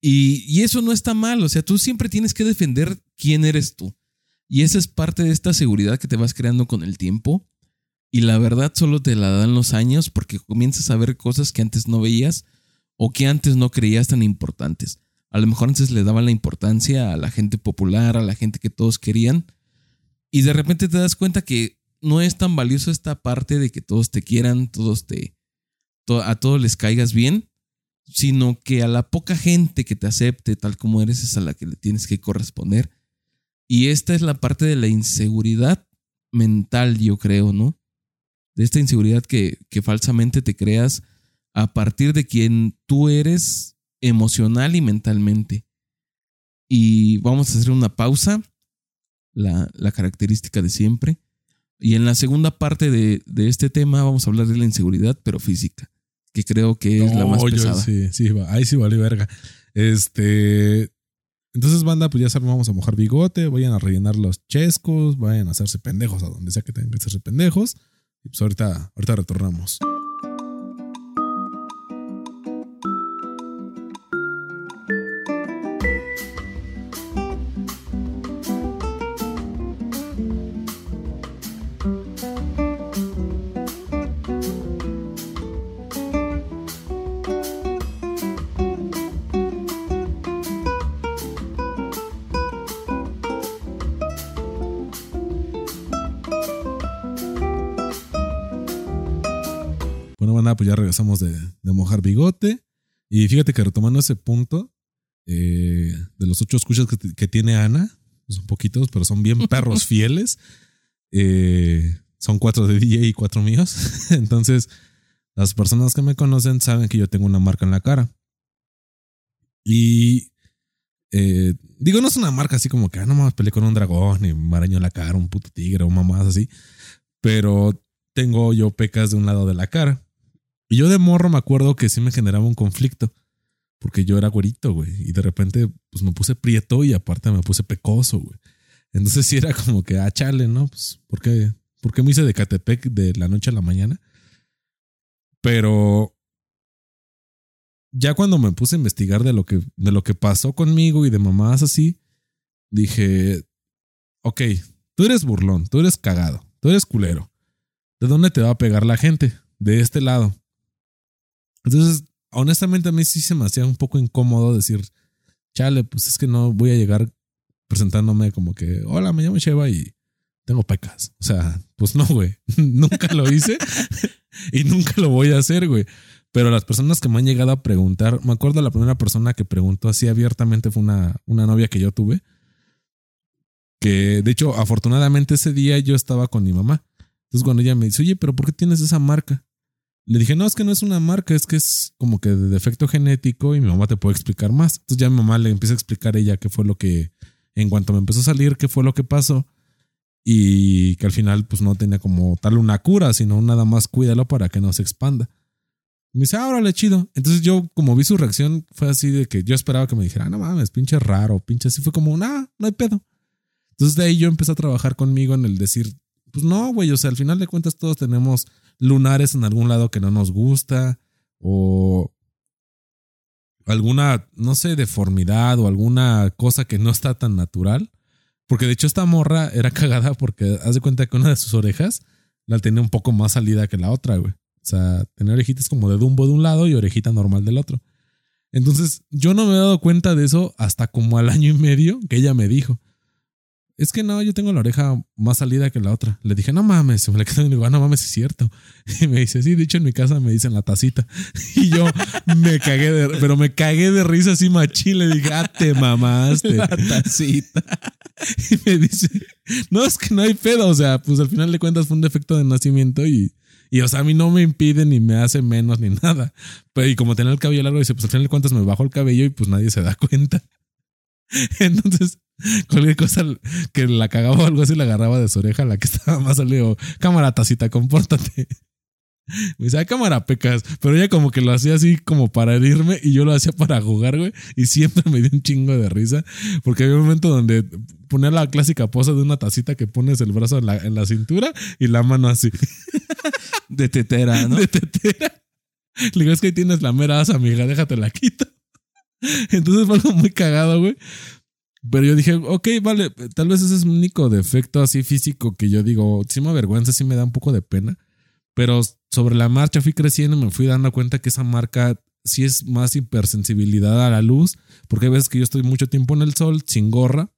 Y, y eso no está mal, o sea, tú siempre tienes que defender quién eres tú. Y esa es parte de esta seguridad que te vas creando con el tiempo. Y la verdad solo te la dan los años porque comienzas a ver cosas que antes no veías o que antes no creías tan importantes. A lo mejor antes le daban la importancia a la gente popular, a la gente que todos querían. Y de repente te das cuenta que no es tan valioso esta parte de que todos te quieran, todos te, a todos les caigas bien, sino que a la poca gente que te acepte tal como eres es a la que le tienes que corresponder. Y esta es la parte de la inseguridad mental, yo creo, ¿no? De esta inseguridad que, que falsamente te creas a partir de quien tú eres emocional y mentalmente. Y vamos a hacer una pausa, la, la característica de siempre. Y en la segunda parte de, de, este tema vamos a hablar de la inseguridad, pero física que creo que es la más pesada. Sí, sí, ahí sí vale verga. Este. Entonces, banda, pues ya saben, vamos a mojar bigote, vayan a rellenar los chescos, vayan a hacerse pendejos a donde sea que tengan que hacerse pendejos. Y pues ahorita, ahorita retornamos. Pues ya regresamos de, mojar bigote. Y fíjate que retomando ese punto, eh, de los ocho escuchas que, tiene Ana, son poquitos, pero son bien perros fieles. Eh, son cuatro de DJ y cuatro míos. Entonces, las personas que me conocen saben que yo tengo una marca en la cara. Y eh, digo, no es una marca así como que ah, no más peleé con un dragón y me arañó la cara, un puto tigre o mamás así. Pero tengo yo pecas de un lado de la cara. Y yo de morro me acuerdo que sí me generaba un conflicto. Porque yo era güerito, güey. Y de repente, pues me puse prieto y aparte me puse pecoso, güey. Entonces sí era como que, ah, chale, ¿no? Pues, ¿por qué, ¿por qué me hice de Catepec de la noche a la mañana? Pero ya cuando me puse a investigar de lo que, de lo que pasó conmigo y de mamás así, dije, ok, tú eres burlón, tú eres cagado, tú eres culero. ¿De dónde te va a pegar la gente? De este lado. Entonces, honestamente a mí sí se me hacía un poco incómodo decir, chale, pues es que no voy a llegar presentándome como que, hola, me llamo Sheva y tengo pecas. O sea, pues no, güey. nunca lo hice y nunca lo voy a hacer, güey. Pero las personas que me han llegado a preguntar, me acuerdo la primera persona que preguntó así abiertamente fue una, una novia que yo tuve. Que de hecho, afortunadamente ese día yo estaba con mi mamá. Entonces cuando ella me dice, oye, pero ¿por qué tienes esa marca? Le dije, no, es que no es una marca, es que es como que de defecto genético y mi mamá te puede explicar más. Entonces ya mi mamá le empieza a explicar ella qué fue lo que, en cuanto me empezó a salir, qué fue lo que pasó. Y que al final pues no tenía como tal una cura, sino nada más cuídalo para que no se expanda. me dice, ah, órale, chido. Entonces yo como vi su reacción fue así de que yo esperaba que me dijera, ah, no mames, pinche raro, pinche así. Fue como, nah, no hay pedo. Entonces de ahí yo empecé a trabajar conmigo en el decir, pues no, güey, o sea, al final de cuentas todos tenemos lunares en algún lado que no nos gusta o alguna, no sé, deformidad o alguna cosa que no está tan natural. Porque de hecho esta morra era cagada porque haz de cuenta que una de sus orejas la tenía un poco más salida que la otra, güey. O sea, tenía orejitas como de Dumbo de un lado y orejita normal del otro. Entonces, yo no me he dado cuenta de eso hasta como al año y medio que ella me dijo es que no, yo tengo la oreja más salida que la otra. Le dije, no mames, me le y digo, ah, no mames, es cierto. Y me dice, sí, dicho en mi casa me dicen la tacita. Y yo me cagué de, pero me cagué de risa así machín. Le dije, ah, te mamaste. La tacita. Y me dice, no, es que no hay pedo. O sea, pues al final de cuentas fue un defecto de nacimiento y, y o sea, a mí no me impide ni me hace menos ni nada. Pero y como tenía el cabello largo, dice, pues al final de cuentas me bajo el cabello y pues nadie se da cuenta. Entonces, cualquier cosa que la cagaba o algo así, la agarraba de su oreja, la que estaba más salido. Cámara, tacita, compórtate. Me dice, cámara, pecas. Pero ella como que lo hacía así como para herirme y yo lo hacía para jugar, güey. Y siempre me dio un chingo de risa. Porque había un momento donde ponía la clásica posa de una tacita que pones el brazo en la, en la cintura y la mano así. De tetera, ¿no? De tetera. Le digo, es que ahí tienes la mera asa, amiga, déjate la quita. Entonces fue algo muy cagado, güey. Pero yo dije, ok, vale, tal vez ese es un único defecto así físico que yo digo, sí me avergüenza, sí me da un poco de pena. Pero sobre la marcha fui creciendo y me fui dando cuenta que esa marca sí es más hipersensibilidad a la luz, porque hay veces que yo estoy mucho tiempo en el sol sin gorra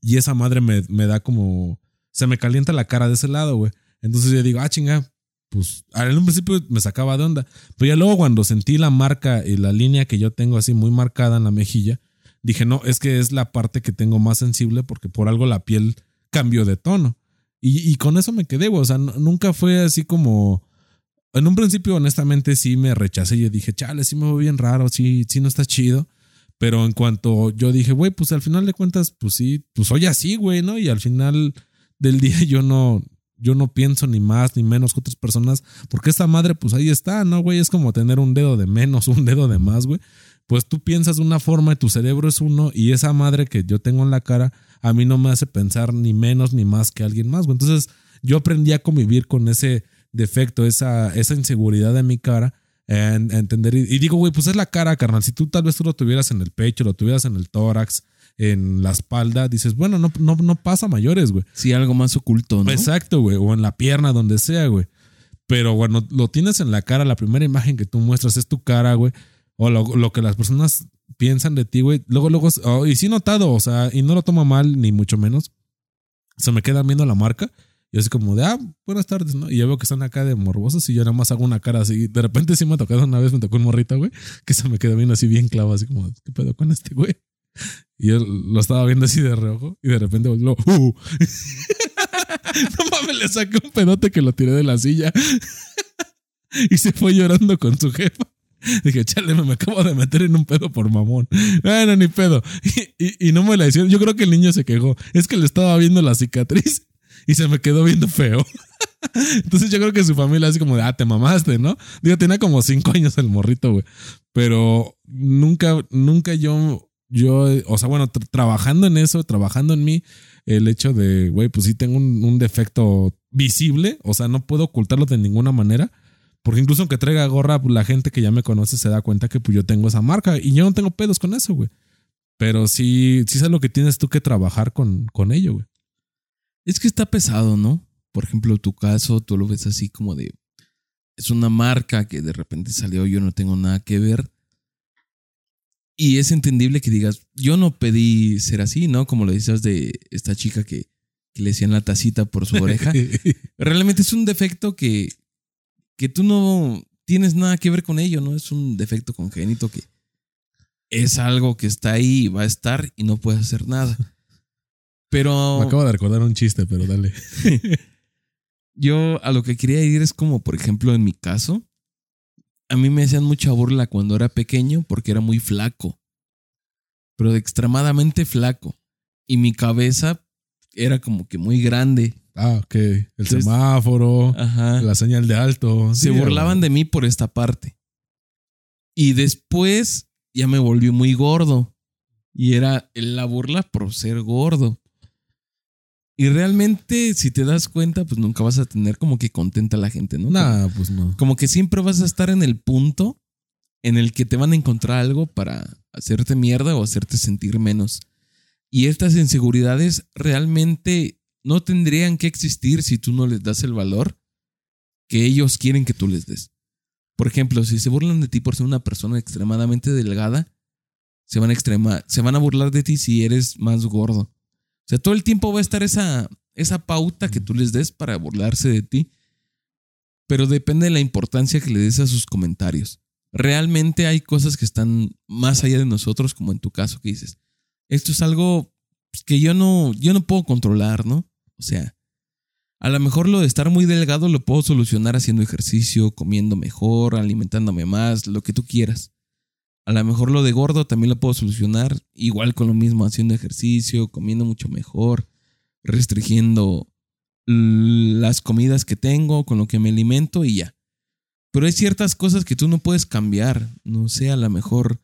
y esa madre me, me da como, se me calienta la cara de ese lado, güey. Entonces yo digo, ah, chinga, pues en un principio me sacaba de onda, pero ya luego cuando sentí la marca y la línea que yo tengo así muy marcada en la mejilla, dije, no, es que es la parte que tengo más sensible porque por algo la piel cambió de tono. Y, y con eso me quedé, güey. O sea, nunca fue así como. En un principio, honestamente, sí me rechacé. Yo dije, chale, sí me voy bien raro, sí, sí no está chido. Pero en cuanto yo dije, güey, pues al final de cuentas, pues sí, pues soy así, güey, ¿no? Y al final del día yo no, yo no pienso ni más ni menos que otras personas, porque esta madre, pues ahí está, ¿no, güey? Es como tener un dedo de menos, un dedo de más, güey. Pues tú piensas de una forma y tu cerebro es uno, y esa madre que yo tengo en la cara, a mí no me hace pensar ni menos ni más que alguien más, güey. Entonces yo aprendí a convivir con ese defecto, esa, esa inseguridad de mi cara en, entender. Y, digo, güey, pues es la cara, carnal. Si tú tal vez tú lo tuvieras en el pecho, lo tuvieras en el tórax, en la espalda, dices, bueno, no, no, no pasa mayores, güey. Sí, algo más oculto, ¿no? Exacto, güey. O en la pierna, donde sea, güey. Pero bueno, lo tienes en la cara, la primera imagen que tú muestras es tu cara, güey. O lo, lo que las personas piensan de ti, güey. Luego, luego, oh, y sí notado, o sea, y no lo tomo mal, ni mucho menos. Se me queda viendo la marca y así como de, ah, buenas tardes, ¿no? Y yo veo que están acá de morbosos y yo nada más hago una cara así. De repente sí me ha tocado una vez, me tocó un morrito, güey, que se me quedó viendo así bien clavo, así como, ¿qué pedo con este güey? Y yo lo estaba viendo así de reojo y de repente volvió, ¡uh! no mames, le saqué un pedote que lo tiré de la silla y se fue llorando con su jefa. Dije, chale, me acabo de meter en un pedo por mamón. Bueno, ni pedo. Y, y no me la hicieron. Yo creo que el niño se quejó. Es que le estaba viendo la cicatriz y se me quedó viendo feo. Entonces yo creo que su familia así como de, ah, te mamaste, ¿no? Digo, tenía como cinco años el morrito, güey. Pero nunca, nunca yo, yo, o sea, bueno, trabajando en eso, trabajando en mí, el hecho de, güey, pues sí tengo un, defecto visible, o sea, no puedo ocultarlo de ninguna manera. Porque incluso aunque traiga gorra, pues la gente que ya me conoce se da cuenta que pues yo tengo esa marca y yo no tengo pedos con eso, güey. Pero sí, sí es lo que tienes tú que trabajar con, con ello, güey. Es que está pesado, ¿no? Por ejemplo, tu caso, tú lo ves así como de. Es una marca que de repente salió, yo no tengo nada que ver. Y es entendible que digas, yo no pedí ser así, ¿no? Como lo dices de esta chica que, que le hacían la tacita por su oreja. Realmente es un defecto que, que tú no tienes nada que ver con ello, ¿no? Es un defecto congénito que es algo que está ahí y va a estar y no puedes hacer nada. Pero. Me acabo de recordar un chiste, pero dale. Yo a lo que quería ir es como, por ejemplo, en mi caso, a mí me hacían mucha burla cuando era pequeño porque era muy flaco. Pero extremadamente flaco. Y mi cabeza era como que muy grande. Ah, ok. El semáforo, ajá. la señal de alto. Se burlaban de mí por esta parte. Y después ya me volví muy gordo. Y era la burla por ser gordo. Y realmente, si te das cuenta, pues nunca vas a tener como que contenta a la gente, ¿no? Nah, pues no. Como que siempre vas a estar en el punto en el que te van a encontrar algo para hacerte mierda o hacerte sentir menos. Y estas inseguridades realmente no tendrían que existir si tú no les das el valor que ellos quieren que tú les des. Por ejemplo, si se burlan de ti por ser una persona extremadamente delgada, se van a, extrema, se van a burlar de ti si eres más gordo. O sea, todo el tiempo va a estar esa, esa pauta que tú les des para burlarse de ti. Pero depende de la importancia que le des a sus comentarios. Realmente hay cosas que están más allá de nosotros, como en tu caso que dices, esto es algo pues, que yo no, yo no puedo controlar, ¿no? O sea, a lo mejor lo de estar muy delgado lo puedo solucionar haciendo ejercicio, comiendo mejor, alimentándome más, lo que tú quieras. A lo mejor lo de gordo también lo puedo solucionar igual con lo mismo, haciendo ejercicio, comiendo mucho mejor, restringiendo las comidas que tengo, con lo que me alimento y ya. Pero hay ciertas cosas que tú no puedes cambiar. No sé, a lo mejor.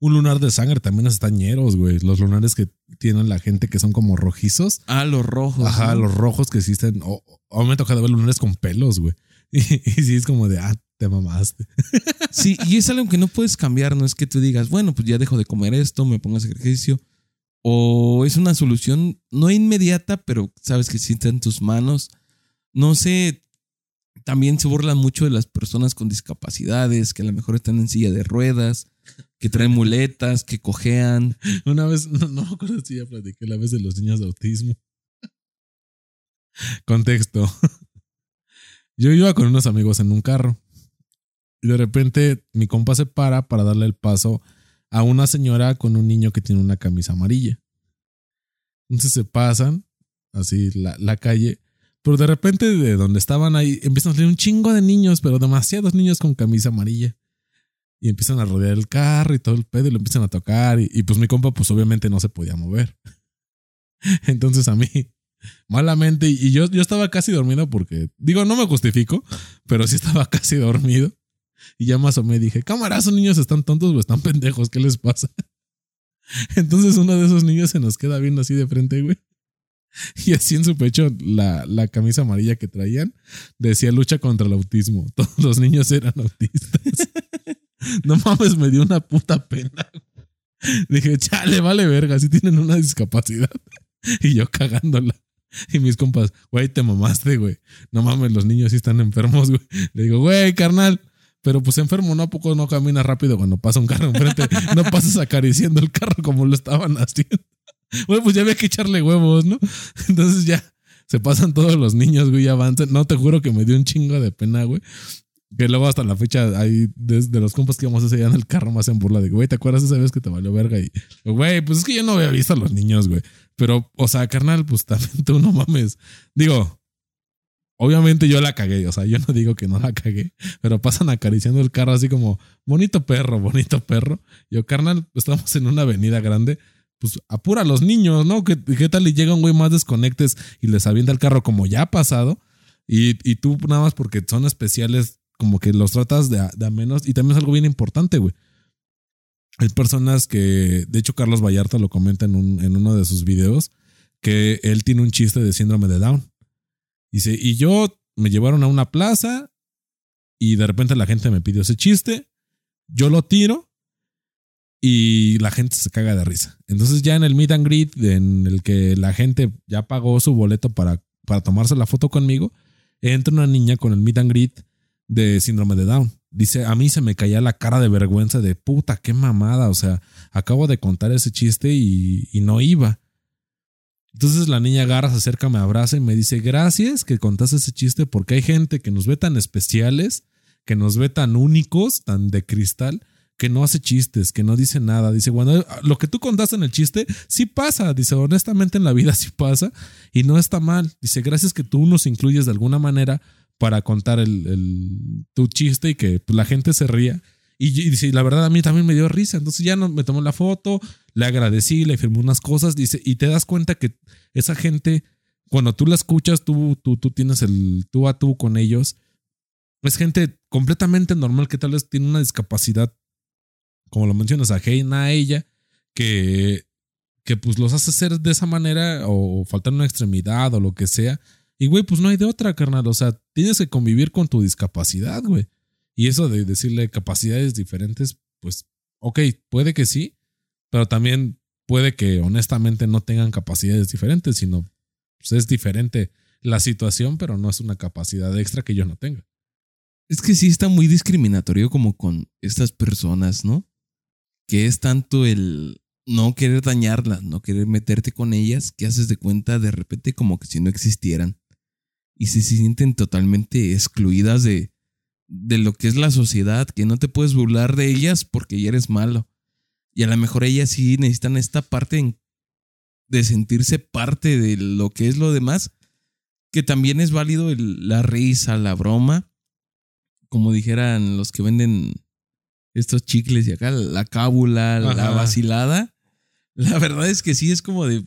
Un lunar de sangre también es tañeros, güey. Los lunares que tienen la gente que son como rojizos. Ah, los rojos. Ajá, los rojos que existen. O, o me toca ver lunares con pelos, güey. Y, y sí es como de, ah, te mamaste. Sí, y es algo que no puedes cambiar, no es que tú digas, bueno, pues ya dejo de comer esto, me pongo a hacer ejercicio. o es una solución no inmediata, pero sabes que sí está en tus manos. No sé, también se burlan mucho de las personas con discapacidades, que a lo mejor están en silla de ruedas, que traen muletas, que cojean. Una vez, no, no me acuerdo si ya platiqué la vez de los niños de autismo. Contexto. Yo iba con unos amigos en un carro de repente mi compa se para para darle el paso a una señora con un niño que tiene una camisa amarilla. Entonces se pasan así la, la calle, pero de repente de donde estaban ahí empiezan a salir un chingo de niños, pero demasiados niños con camisa amarilla. Y empiezan a rodear el carro y todo el pedo y lo empiezan a tocar. Y, y pues mi compa, pues obviamente no se podía mover. Entonces a mí, malamente, y yo, yo estaba casi dormido porque, digo, no me justifico, pero sí estaba casi dormido. Y ya más o menos dije, cámara, esos niños están tontos o están pendejos, ¿qué les pasa? Entonces uno de esos niños se nos queda viendo así de frente, güey. Y así en su pecho, la, la camisa amarilla que traían decía lucha contra el autismo. Todos los niños eran autistas. No mames, me dio una puta pena. Dije, chale, vale verga, si tienen una discapacidad. Y yo cagándola. Y mis compas, güey, te mamaste, güey. No mames, los niños sí están enfermos, güey. Le digo, güey, carnal. Pero pues enfermo, ¿no? ¿A poco no camina rápido cuando pasa un carro enfrente? No pasas acariciando el carro como lo estaban haciendo. Güey, pues ya había que echarle huevos, ¿no? Entonces ya se pasan todos los niños, güey, avanzan. No, te juro que me dio un chingo de pena, güey. Que luego hasta la fecha, ahí desde los compas que íbamos día en el carro más en burla de, güey, ¿te acuerdas esa vez que te valió verga? Y, güey, pues es que yo no había visto a los niños, güey. Pero, o sea, carnal, pues también tú no mames. Digo, obviamente yo la cagué, o sea, yo no digo que no la cagué, pero pasan acariciando el carro así como, bonito perro, bonito perro. Yo, carnal, estamos en una avenida grande, pues apura a los niños, ¿no? ¿Qué, qué tal y llega un güey más desconectes y les avienta el carro como ya ha pasado? Y, y tú nada más porque son especiales, como que los tratas de a, de menos. Y también es algo bien importante, güey. Hay personas que, de hecho, Carlos Vallarta lo comenta en, un, en uno de sus videos, que él tiene un chiste de síndrome de Down. Dice, y yo me llevaron a una plaza y de repente la gente me pidió ese chiste, yo lo tiro y la gente se caga de risa. Entonces ya en el meet and greet, en el que la gente ya pagó su boleto para, para tomarse la foto conmigo, entra una niña con el meet and greet de síndrome de Down. Dice, a mí se me caía la cara de vergüenza de puta, qué mamada. O sea, acabo de contar ese chiste y, y no iba. Entonces la niña agarra, se acerca, me abraza y me dice, gracias que contaste ese chiste porque hay gente que nos ve tan especiales, que nos ve tan únicos, tan de cristal, que no hace chistes, que no dice nada. Dice, bueno, lo que tú contaste en el chiste sí pasa. Dice, honestamente en la vida sí pasa y no está mal. Dice, gracias que tú nos incluyes de alguna manera para contar el, el tu chiste y que pues, la gente se ría. Y, la verdad a mí también me dio risa. Entonces ya no, me tomó la foto, le agradecí, le firmé unas cosas. Dice, y te das cuenta que esa gente, cuando tú la escuchas, tú, tú, tú tienes el tú a tú con ellos. Es gente completamente normal que tal vez tiene una discapacidad, como lo mencionas, ajena a ella, que, que pues los hace ser de esa manera o faltar una extremidad o lo que sea. Y güey, pues no hay de otra, carnal. O sea, tienes que convivir con tu discapacidad, güey. Y eso de decirle capacidades diferentes, pues, ok, puede que sí, pero también puede que honestamente no tengan capacidades diferentes, sino pues, es diferente la situación, pero no es una capacidad extra que yo no tenga. Es que sí está muy discriminatorio como con estas personas, ¿no? Que es tanto el no querer dañarlas, no querer meterte con ellas, que haces de cuenta de repente como que si no existieran. Y se sienten totalmente excluidas de, de lo que es la sociedad, que no te puedes burlar de ellas porque ya eres malo. Y a lo mejor ellas sí necesitan esta parte de sentirse parte de lo que es lo demás, que también es válido el, la risa, la broma, como dijeran los que venden estos chicles y acá, la cábula, la vacilada. La verdad es que sí es como de...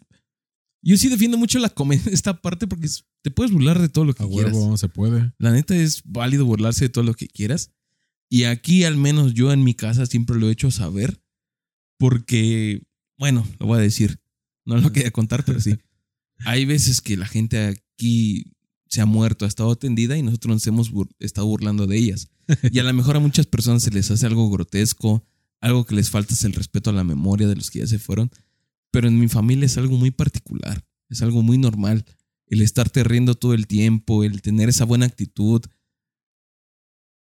Yo sí defiendo mucho la comedia, esta parte, porque te puedes burlar de todo lo que A quieras. huevo, se puede. La neta es válido burlarse de todo lo que quieras. Y aquí, al menos yo en mi casa, siempre lo he hecho saber. Porque, bueno, lo voy a decir. No lo quería contar, pero sí. Hay veces que la gente aquí se ha muerto, ha estado tendida y nosotros nos hemos bur- estado burlando de ellas. Y a lo mejor a muchas personas se les hace algo grotesco, algo que les falta es el respeto a la memoria de los que ya se fueron. Pero en mi familia es algo muy particular, es algo muy normal. El estarte riendo todo el tiempo, el tener esa buena actitud.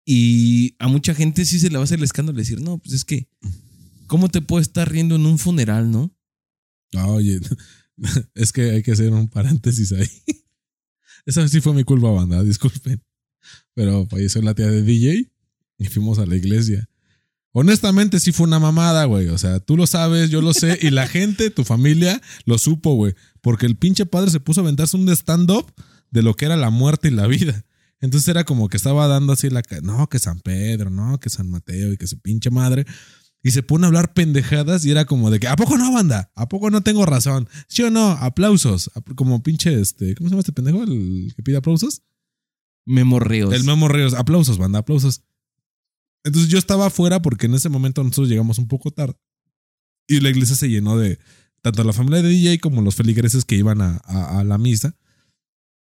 Y a mucha gente sí se le va a hacer el escándalo decir, no, pues es que, ¿cómo te puedes estar riendo en un funeral, no? Oye, es que hay que hacer un paréntesis ahí. Esa sí fue mi culpa, banda, disculpen. Pero falleció la tía de DJ y fuimos a la iglesia. Honestamente, sí fue una mamada, güey. O sea, tú lo sabes, yo lo sé, y la gente, tu familia, lo supo, güey. Porque el pinche padre se puso a aventarse un stand-up de lo que era la muerte y la vida. Entonces era como que estaba dando así la. No, que San Pedro, no, que San Mateo y que su pinche madre. Y se pone a hablar pendejadas y era como de que, ¿a poco no, banda? ¿A poco no tengo razón? ¿Sí o no? Aplausos. Como pinche, este, ¿cómo se llama este pendejo? El que pide aplausos. Memorreos. El Memo Ríos. Aplausos, banda, aplausos. Entonces yo estaba afuera porque en ese momento nosotros llegamos un poco tarde. Y la iglesia se llenó de tanto la familia de DJ como los feligreses que iban a, a, a la misa.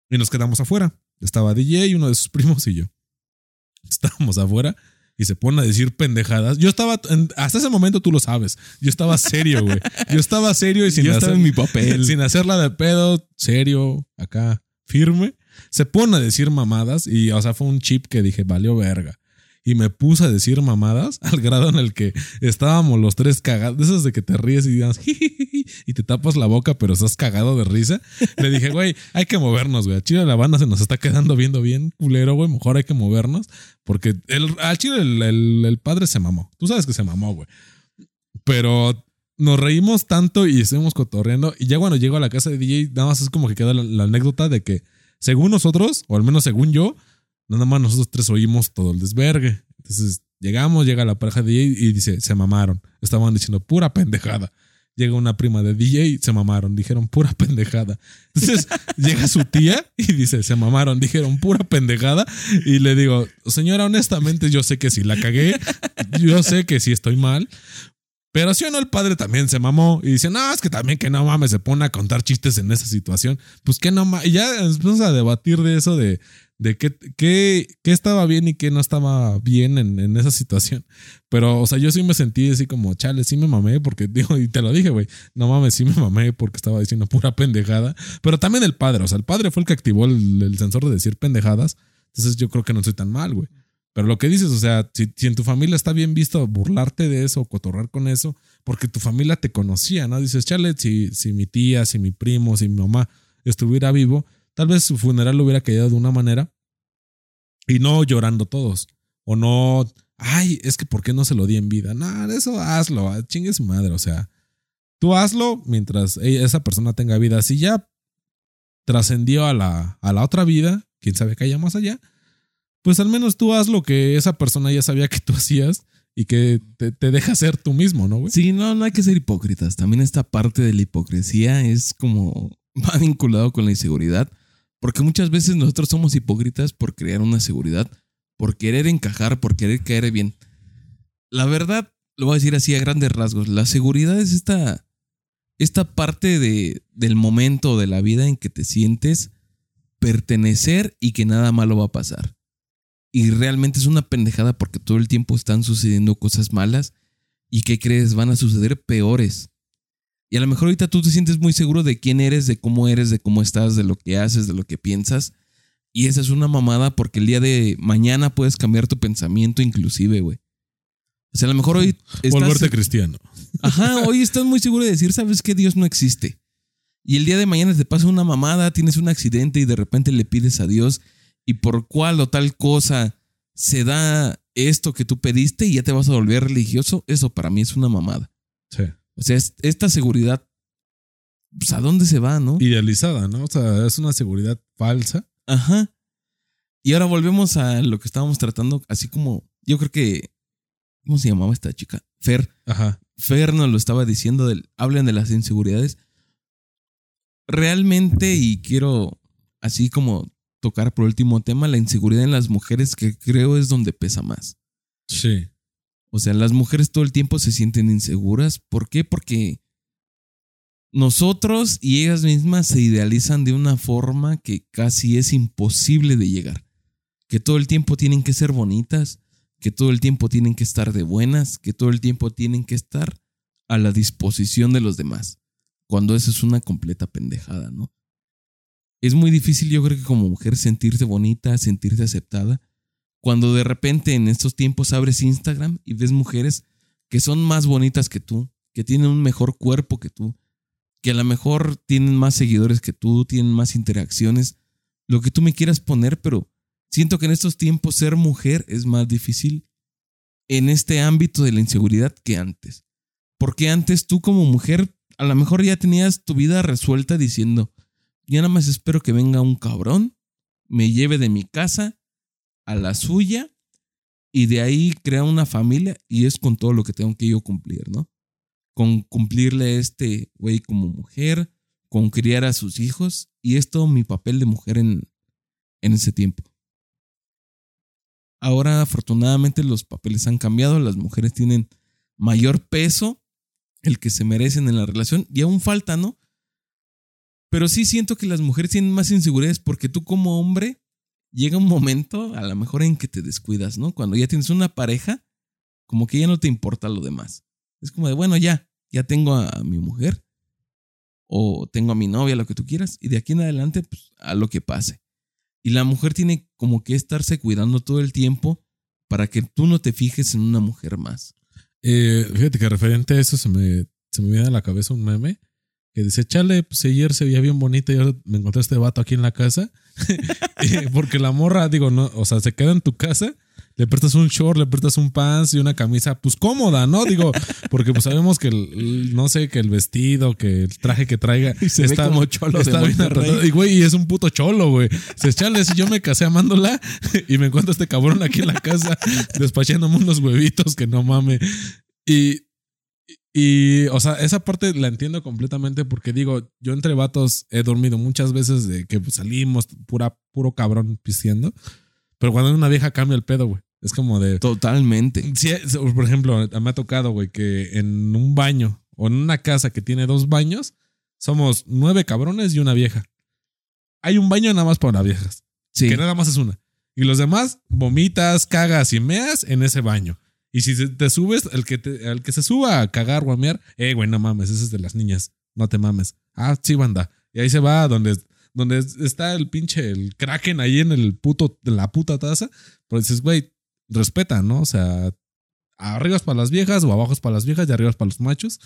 Y nos quedamos afuera. Estaba DJ, uno de sus primos y yo. Estábamos afuera y se ponen a decir pendejadas. Yo estaba, hasta ese momento tú lo sabes, yo estaba serio, güey. Yo estaba serio y sin, Yo estaba hacer, en mi papel. sin hacerla de pedo, serio, acá, firme. Se pone a decir mamadas y, o sea, fue un chip que dije, valió verga. Y me puse a decir mamadas al grado en el que estábamos los tres cagados, de esos de que te ríes y digas, y te tapas la boca, pero estás cagado de risa. Le dije, güey, hay que movernos, güey. A Chile la banda se nos está quedando viendo bien culero, güey. Mejor hay que movernos. Porque el, al Chile el, el- el padre se mamó. Tú sabes que se mamó, güey. Pero nos reímos tanto y estuvimos cotorreando. Y ya cuando llego a la casa de DJ, nada más es como que queda la, la anécdota de que, según nosotros, o al menos según yo, nada más nosotros tres oímos todo el desvergue. Entonces llegamos, llega la pareja de DJ y dice, se mamaron. Estaban diciendo pura pendejada. Llega una prima de DJ y se mamaron, dijeron pura pendejada. Entonces llega su tía y dice, se mamaron, dijeron pura pendejada. Y le digo, señora, honestamente yo sé que si la cagué, yo sé que sí estoy mal. Pero sí o no, el padre también se mamó y dice, no, es que también que no mames, se pone a contar chistes en esa situación. Pues que no mames. Y ya empezamos a debatir de eso, de, de qué, qué, qué estaba bien y qué no estaba bien en, en esa situación. Pero, o sea, yo sí me sentí así como, chale, sí me mamé, porque digo, y te lo dije, güey, no mames, sí me mamé porque estaba diciendo pura pendejada. Pero también el padre, o sea, el padre fue el que activó el, sensor de decir pendejadas. Entonces yo creo que no soy tan mal, güey. Pero lo que dices, o sea, si, si en tu familia está bien visto burlarte de eso o cotorrar con eso, porque tu familia te conocía, ¿no? Dices, chale, si, si mi tía, si mi primo, si mi mamá estuviera vivo, tal vez su funeral lo hubiera caído de una manera y no llorando todos. O no, ay, es que ¿por qué no se lo di en vida? Nada, eso hazlo, ah, chingue su madre, o sea, tú hazlo mientras ella- esa persona tenga vida. Si ya trascendió a la, a la otra vida, quién sabe qué haya más allá, pues al menos tú haz lo que esa persona ya sabía que tú hacías y que te, te deja ser tú mismo, ¿no, güey? Sí, no, no hay que ser hipócritas. También esta parte de la hipocresía es como va vinculado con la inseguridad, porque muchas veces nosotros somos hipócritas por crear una seguridad, por querer encajar, por querer caer bien. La verdad, lo voy a decir así a grandes rasgos, la seguridad es esta, esta parte de, del momento de la vida en que te sientes pertenecer y que nada malo va a pasar. Y realmente es una pendejada porque todo el tiempo están sucediendo cosas malas y ¿qué crees? Van a suceder peores. Y a lo mejor ahorita tú te sientes muy seguro de quién eres, de cómo eres, de cómo estás, de lo que haces, de lo que piensas. Y esa es una mamada porque el día de mañana puedes cambiar tu pensamiento inclusive, güey. O sea, a lo mejor hoy estás... Volverte cristiano. Ajá, hoy estás muy seguro de decir, ¿sabes qué? Dios no existe. Y el día de mañana te pasa una mamada, tienes un accidente y de repente le pides a Dios y por cuál o tal cosa se da esto que tú pediste y ya te vas a volver religioso, eso para mí es una mamada. Sí. O sea, es- esta seguridad, pues a dónde se va, ¿no? Idealizada, ¿no? O sea, es una seguridad falsa. Ajá. Y ahora volvemos a lo que estábamos tratando, así como yo creo que, ¿cómo se llamaba esta chica? Fer. Ajá. Fer nos lo estaba diciendo, del, hablan de las inseguridades. Realmente, y quiero así como tocar por último tema, la inseguridad en las mujeres que creo es donde pesa más. Sí. O sea, las mujeres todo el tiempo se sienten inseguras. ¿Por qué? Porque nosotros y ellas mismas se idealizan de una forma que casi es imposible de llegar. Que todo el tiempo tienen que ser bonitas, que todo el tiempo tienen que estar de buenas, que todo el tiempo tienen que estar a la disposición de los demás. cuando eso es una completa pendejada, ¿no? Es muy difícil, yo creo que como mujer, sentirte bonita, sentirte aceptada, cuando de repente en estos tiempos abres Instagram y ves mujeres que son más bonitas que tú, que tienen un mejor cuerpo que tú, que a lo mejor tienen más seguidores que tú, tienen más interacciones, lo que tú me quieras poner, pero siento que en estos tiempos ser mujer es más difícil en este ámbito de la inseguridad que antes. Porque antes tú como mujer a lo mejor ya tenías tu vida resuelta diciendo, ya nada más espero que venga un cabrón, me lleve de mi casa a la suya y de ahí crea una familia y es con todo lo que tengo que yo cumplir, ¿no? Con cumplirle a este güey como mujer, con criar a sus hijos y es todo mi papel de mujer en, en ese tiempo. Ahora afortunadamente los papeles han cambiado, las mujeres tienen mayor peso, el que se merecen en la relación y aún falta, ¿no? Pero sí siento que las mujeres tienen más inseguridades porque tú como hombre llega un momento a lo mejor en que te descuidas, ¿no? Cuando ya tienes una pareja, como que ya no te importa lo demás. Es como de, bueno, ya, ya tengo a mi mujer o tengo a mi novia, lo que tú quieras, y de aquí en adelante, pues, a lo que pase. Y la mujer tiene como que estarse cuidando todo el tiempo para que tú no te fijes en una mujer más. Eh, fíjate que referente a eso se me, se me viene a la cabeza un meme que dice, chale, pues ayer se veía bien bonita y ahora me encontré este vato aquí en la casa. Porque la morra, digo, no, o sea, se queda en tu casa, le prestas un short, le prestas un pants y una camisa, pues cómoda, ¿no? Digo, porque pues sabemos que el, no sé, que el vestido, que el traje que traiga Y se ve como cholo de está bien Monterrey. apretado. Y güey, y es un puto cholo, güey. Se chale, si yo me casé amándola y me encuentro este cabrón aquí en la casa despachándome unos huevitos que no mame. Y, y, o sea, esa parte la entiendo completamente porque digo, yo entre vatos he dormido muchas veces de que pues, salimos pura, puro cabrón pisteando. Pero cuando una vieja cambia el pedo, güey. Es como de. Totalmente. Sí, es- por ejemplo, me ha tocado, güey, que en un baño o en una casa que tiene dos baños, somos nueve cabrones y una vieja. Hay un baño nada más para las viejas, Sí. que nada más es una. Y los demás vomitas, cagas y meas en ese baño. Y si te subes, el que, te- que se suba a cagar o a mear, eh, güey, no mames, ese es de las niñas, no te mames. Ah, sí, banda. Y ahí se va donde, donde está el pinche, el kraken ahí en el puto, en la puta taza. Pero dices, güey, respeta, ¿no? O sea, arriba es para las viejas o abajo es para las viejas y arriba es para los machos.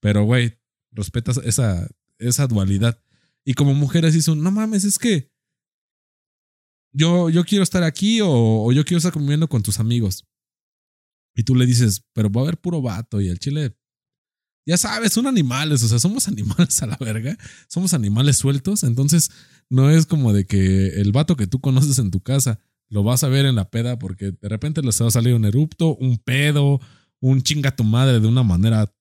Pero, güey, respetas esa, esa dualidad. Y como mujeres dicen, no mames, es que yo, yo quiero estar aquí o, yo quiero estar conviviendo con tus amigos. Y tú le dices, pero va a haber puro vato y el chile, ya sabes, son animales, o sea, somos animales a la verga, somos animales sueltos, entonces no es como de que el vato que tú conoces en tu casa lo vas a ver en la peda porque de repente les va a salir un erupto, un pedo, un chinga tu madre de una manera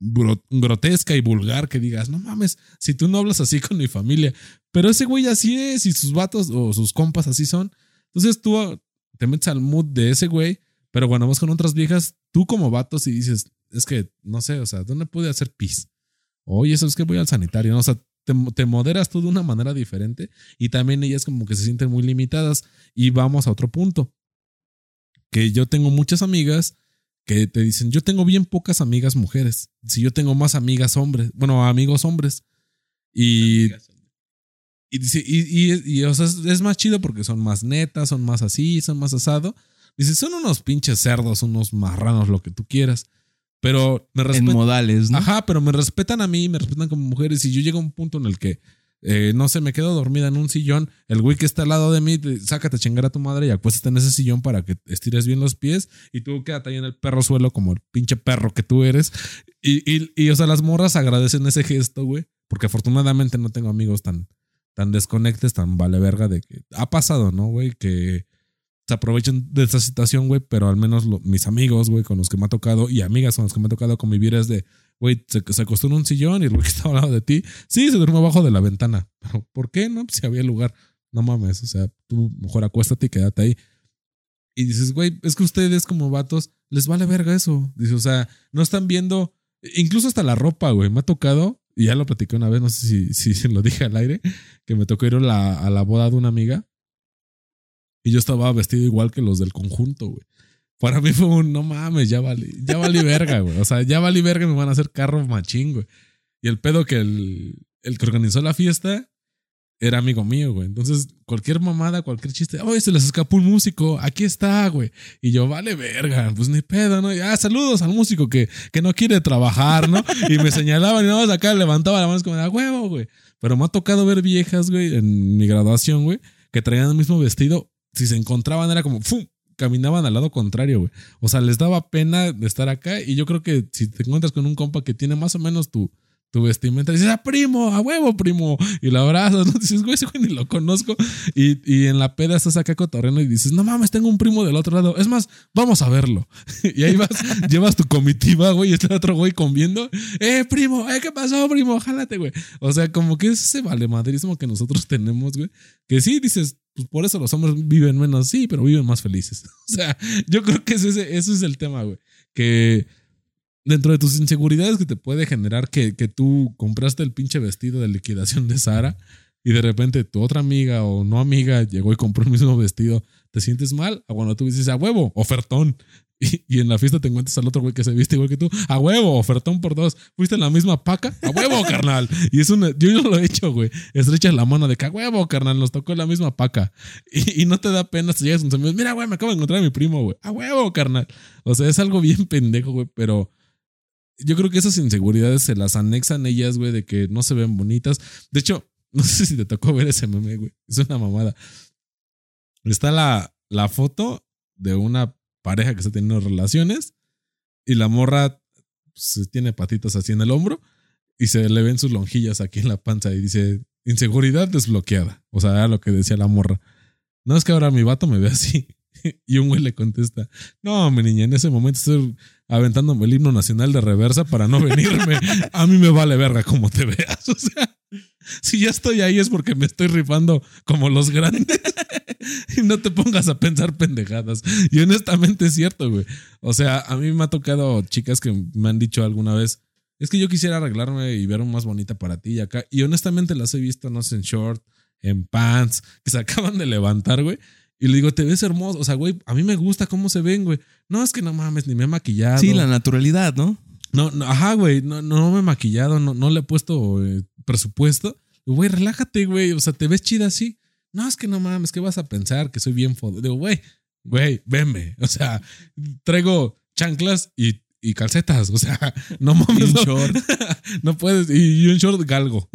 gro- grotesca y vulgar que digas, no mames, si tú no hablas así con mi familia, pero ese güey así es y sus vatos o sus compas así son. Entonces tú te metes al mood de ese güey, pero cuando vas con otras viejas, tú como vatos y dices, es que no sé, o sea, ¿dónde pude hacer pis? Oye, eso es que voy al sanitario, ¿no? O sea, te, te moderas tú de una manera diferente y también ellas como que se sienten muy limitadas. Y vamos a otro punto, que yo tengo muchas amigas que te dicen, yo tengo bien pocas amigas mujeres, si yo tengo más amigas hombres, bueno, amigos hombres. Y, y, y, y, y, o sea, es, es más chido porque son más netas, son más así, son más asado. Dice, son unos pinches cerdos, unos marranos, lo que tú quieras. Pero me En respetan. modales, ¿no? Ajá, pero me respetan a mí, me respetan como mujeres. Y yo llego a un punto en el que, eh, no sé, me quedo dormida en un sillón. El güey que está al lado de mí, te- sácate a chingar a tu madre y acuéstate en ese sillón para que estires bien los pies. Y tú quédate ahí en el perro suelo como el pinche perro que tú eres. Y, y, y, o sea, las morras agradecen ese gesto, güey. Porque afortunadamente no tengo amigos tan, tan desconectes, tan vale verga de que ha pasado, ¿no, güey? Que se aprovechan de esta situación, güey, pero al menos mis amigos, güey, con los que me ha tocado y amigas con los que me ha tocado convivir es de, güey, se, acostó en un sillón y el güey que estaba al de ti, sí, se durmió abajo de la ventana. Pero, ¿por qué? No, si había lugar. No mames, o sea, tú mejor acuéstate y quédate ahí. Y dices, güey, es que ustedes como vatos les vale verga eso. Dice, o sea, no están viendo, incluso hasta la ropa, güey, me ha tocado, y ya lo platiqué una vez, no sé si, si, lo dije al aire, que me tocó ir a la boda de una amiga y yo estaba vestido igual que los del conjunto, güey. Para mí fue un, no mames, ya valí, ya valí verga, güey. O sea, ya valí verga, me van a hacer carro machín, güey. Y el pedo que el, el que organizó la fiesta era amigo mío, güey. Entonces, cualquier mamada, cualquier chiste, oye, se les escapó un músico, aquí está, güey. Y yo, vale, verga, pues ni pedo, ¿no? Ya, saludos al músico que, que no quiere trabajar, ¿no? Y me señalaban y nada más acá levantaba la mano como, a huevo, güey. Pero me ha tocado ver viejas, güey, en mi graduación, güey, que traían el mismo vestido. Si se encontraban, era como, ¡fum! Caminaban al lado contrario, güey. O sea, les daba pena estar acá. Y yo creo que si te encuentras con un compa que tiene más o menos tu, tu vestimenta, dices, ah, primo, a huevo, primo. Y lo abrazas, ¿no? Dices, güey, ese güey ni lo conozco. Y, y en la peda estás acá cotorreando y dices, no mames, tengo un primo del otro lado. Es más, vamos a verlo. y ahí vas, llevas tu comitiva, güey, y está otro güey comiendo. Eh, primo, eh, ¿qué pasó, primo? Jálate, güey. O sea, como que es ese valemadrismo que nosotros tenemos, güey. Que sí, dices, pues por eso los hombres viven menos, sí, pero viven más felices. O sea, yo creo que ese, ese es el tema, güey. Que dentro de tus inseguridades que te puede generar que, que tú compraste el pinche vestido de liquidación de Sara y de repente tu otra amiga o no amiga llegó y compró el mismo vestido, ¿te sientes mal? A cuando tú dices, a huevo, ofertón. Y, y en la fiesta te encuentras al otro güey que se viste igual que tú, a huevo, ofertón por dos. Fuiste en la misma paca, a huevo, carnal. Y es una, yo no lo he hecho, güey. Estrechas la mano de que a huevo, carnal, nos tocó la misma paca. Y, y no te da pena si llegas con tus amigos, mira, güey, me acabo de encontrar a mi primo, güey. A huevo, carnal. O sea, es algo bien pendejo, güey, pero yo creo que esas inseguridades se las anexan ellas, güey, de que no se ven bonitas. De hecho, no sé si te tocó ver ese meme, güey. Es una mamada. Está la, la foto de una pareja que está teniendo relaciones y la morra pues, tiene patitas así en el hombro y se le ven sus lonjillas aquí en la panza y dice inseguridad desbloqueada. O sea, era lo que decía la morra. No es que ahora mi vato me ve así. Y un güey le contesta, no, mi niña, en ese momento estoy aventándome el himno nacional de reversa para no venirme. A mí me vale verga como te veas. O sea, si ya estoy ahí es porque me estoy rifando como los grandes. y no te pongas a pensar pendejadas. Y honestamente es cierto, güey. O sea, a mí me ha tocado chicas que me han dicho alguna vez, es que yo quisiera arreglarme y verme más bonita para ti y acá. Y honestamente las he visto, no sé, en short, en pants, que se acaban de levantar, güey. Y le digo, te ves hermoso. O sea, güey, a mí me gusta cómo se ven, güey. No, es que no mames, ni me he maquillado. Sí, la naturalidad, ¿no? No, no ajá, güey. No, no me he maquillado, no, no le he puesto eh, presupuesto. Güey, relájate, güey. O sea, te ves chida así. No, es que no mames, ¿qué vas a pensar? Que soy bien fodo. Digo, güey, güey, venme. O sea, traigo chanclas y, y calcetas. O sea, no mames. un short. no puedes. Y, y un short galgo.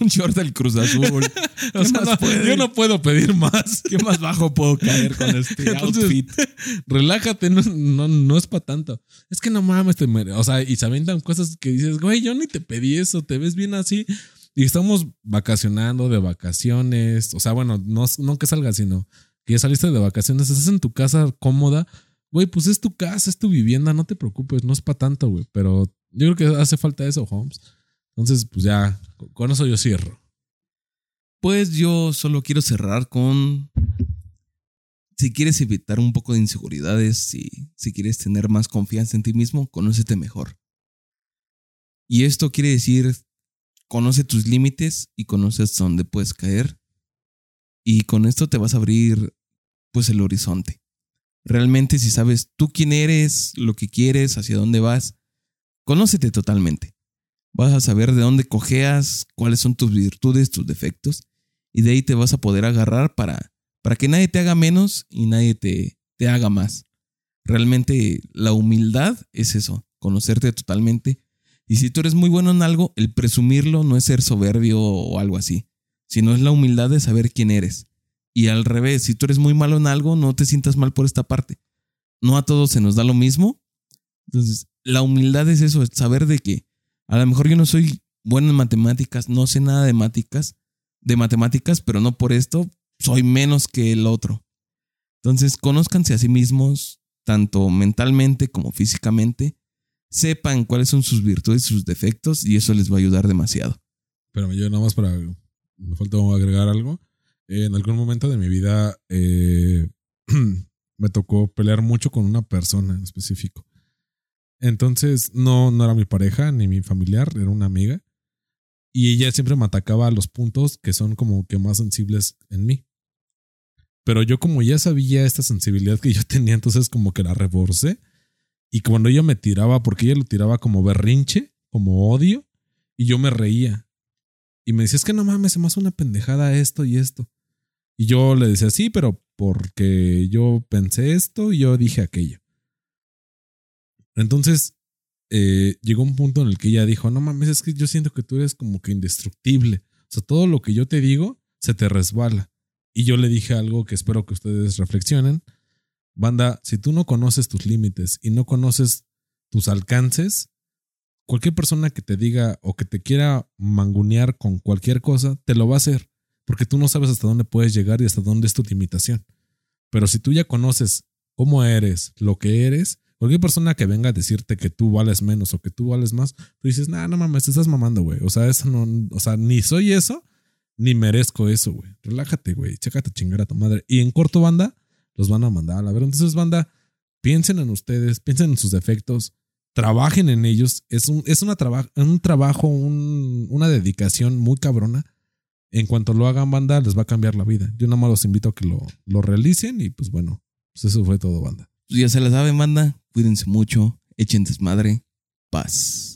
un short del Cruz Azul. O sea, no, yo no puedo pedir más. ¿Qué más bajo puedo caer con este Entonces, outfit? relájate, no, no, no es para tanto. Es que no mames, te o sea, y se aventan cosas que dices, güey, yo ni te pedí eso, te ves bien así. Y estamos vacacionando de vacaciones. O sea, bueno, no, no que salgas, sino que ya saliste de vacaciones, estás en tu casa cómoda. Güey, pues es tu casa, es tu vivienda, no te preocupes, no es para tanto, güey. Pero yo creo que hace falta eso, Holmes. Entonces, pues ya, con eso yo cierro. Pues yo solo quiero cerrar con. Si quieres evitar un poco de inseguridades, si, si quieres tener más confianza en ti mismo, conócete mejor. Y esto quiere decir, conoce tus límites y conoces dónde puedes caer. Y con esto te vas a abrir, pues, el horizonte. Realmente, si sabes tú quién eres, lo que quieres, hacia dónde vas, conócete totalmente. Vas a saber de dónde cojeas, cuáles son tus virtudes, tus defectos, y de ahí te vas a poder agarrar para, para que nadie te haga menos y nadie te, te haga más. Realmente la humildad es eso, conocerte totalmente. Y si tú eres muy bueno en algo, el presumirlo no es ser soberbio o algo así, sino es la humildad de saber quién eres. Y al revés, si tú eres muy malo en algo, no te sientas mal por esta parte. No a todos se nos da lo mismo. Entonces, la humildad es eso, es saber de que a lo mejor yo no soy bueno en matemáticas, no sé nada de matemáticas, de matemáticas, pero no por esto soy menos que el otro. Entonces, conózcanse a sí mismos, tanto mentalmente como físicamente. Sepan cuáles son sus virtudes y sus defectos, y eso les va a ayudar demasiado. Pero yo nada más para. Me falta agregar algo. En algún momento de mi vida eh, me tocó pelear mucho con una persona en específico. Entonces, no, no era mi pareja ni mi familiar, era una amiga. Y ella siempre me atacaba a los puntos que son como que más sensibles en mí. Pero yo como ya sabía esta sensibilidad que yo tenía, entonces como que la reborcé. Y cuando ella me tiraba, porque ella lo tiraba como berrinche, como odio y yo me reía. Y me decía, es que no mames, se me hace una pendejada esto y esto. Y yo le decía, sí, pero porque yo pensé esto y yo dije aquello. Entonces, eh, llegó un punto en el que ella dijo, no mames, es que yo siento que tú eres como que indestructible. O sea, todo lo que yo te digo se te resbala. Y yo le dije algo que espero que ustedes reflexionen. Banda, si tú no conoces tus límites y no conoces tus alcances, cualquier persona que te diga o que te quiera mangunear con cualquier cosa, te lo va a hacer, porque tú no sabes hasta dónde puedes llegar y hasta dónde es tu limitación. Pero si tú ya conoces cómo eres, lo que eres, cualquier persona que venga a decirte que tú vales menos o que tú vales más, tú dices, nah, no mames, te estás mamando, güey. O sea, eso no, o sea, ni soy eso, ni merezco eso, güey. Relájate, güey. Chécate chingar a tu madre. Y en corto, banda, los van a mandar a la ver. Entonces, banda, piensen en ustedes, piensen en sus defectos, trabajen en ellos. Es un, es una un trabajo, una dedicación muy cabrona. En cuanto lo hagan, banda, les va a cambiar la vida. Yo nada más los invito a que lo, lo realicen y pues bueno, pues eso fue todo, banda. Pues ya se la saben, banda. Cuídense mucho, echen desmadre. Paz.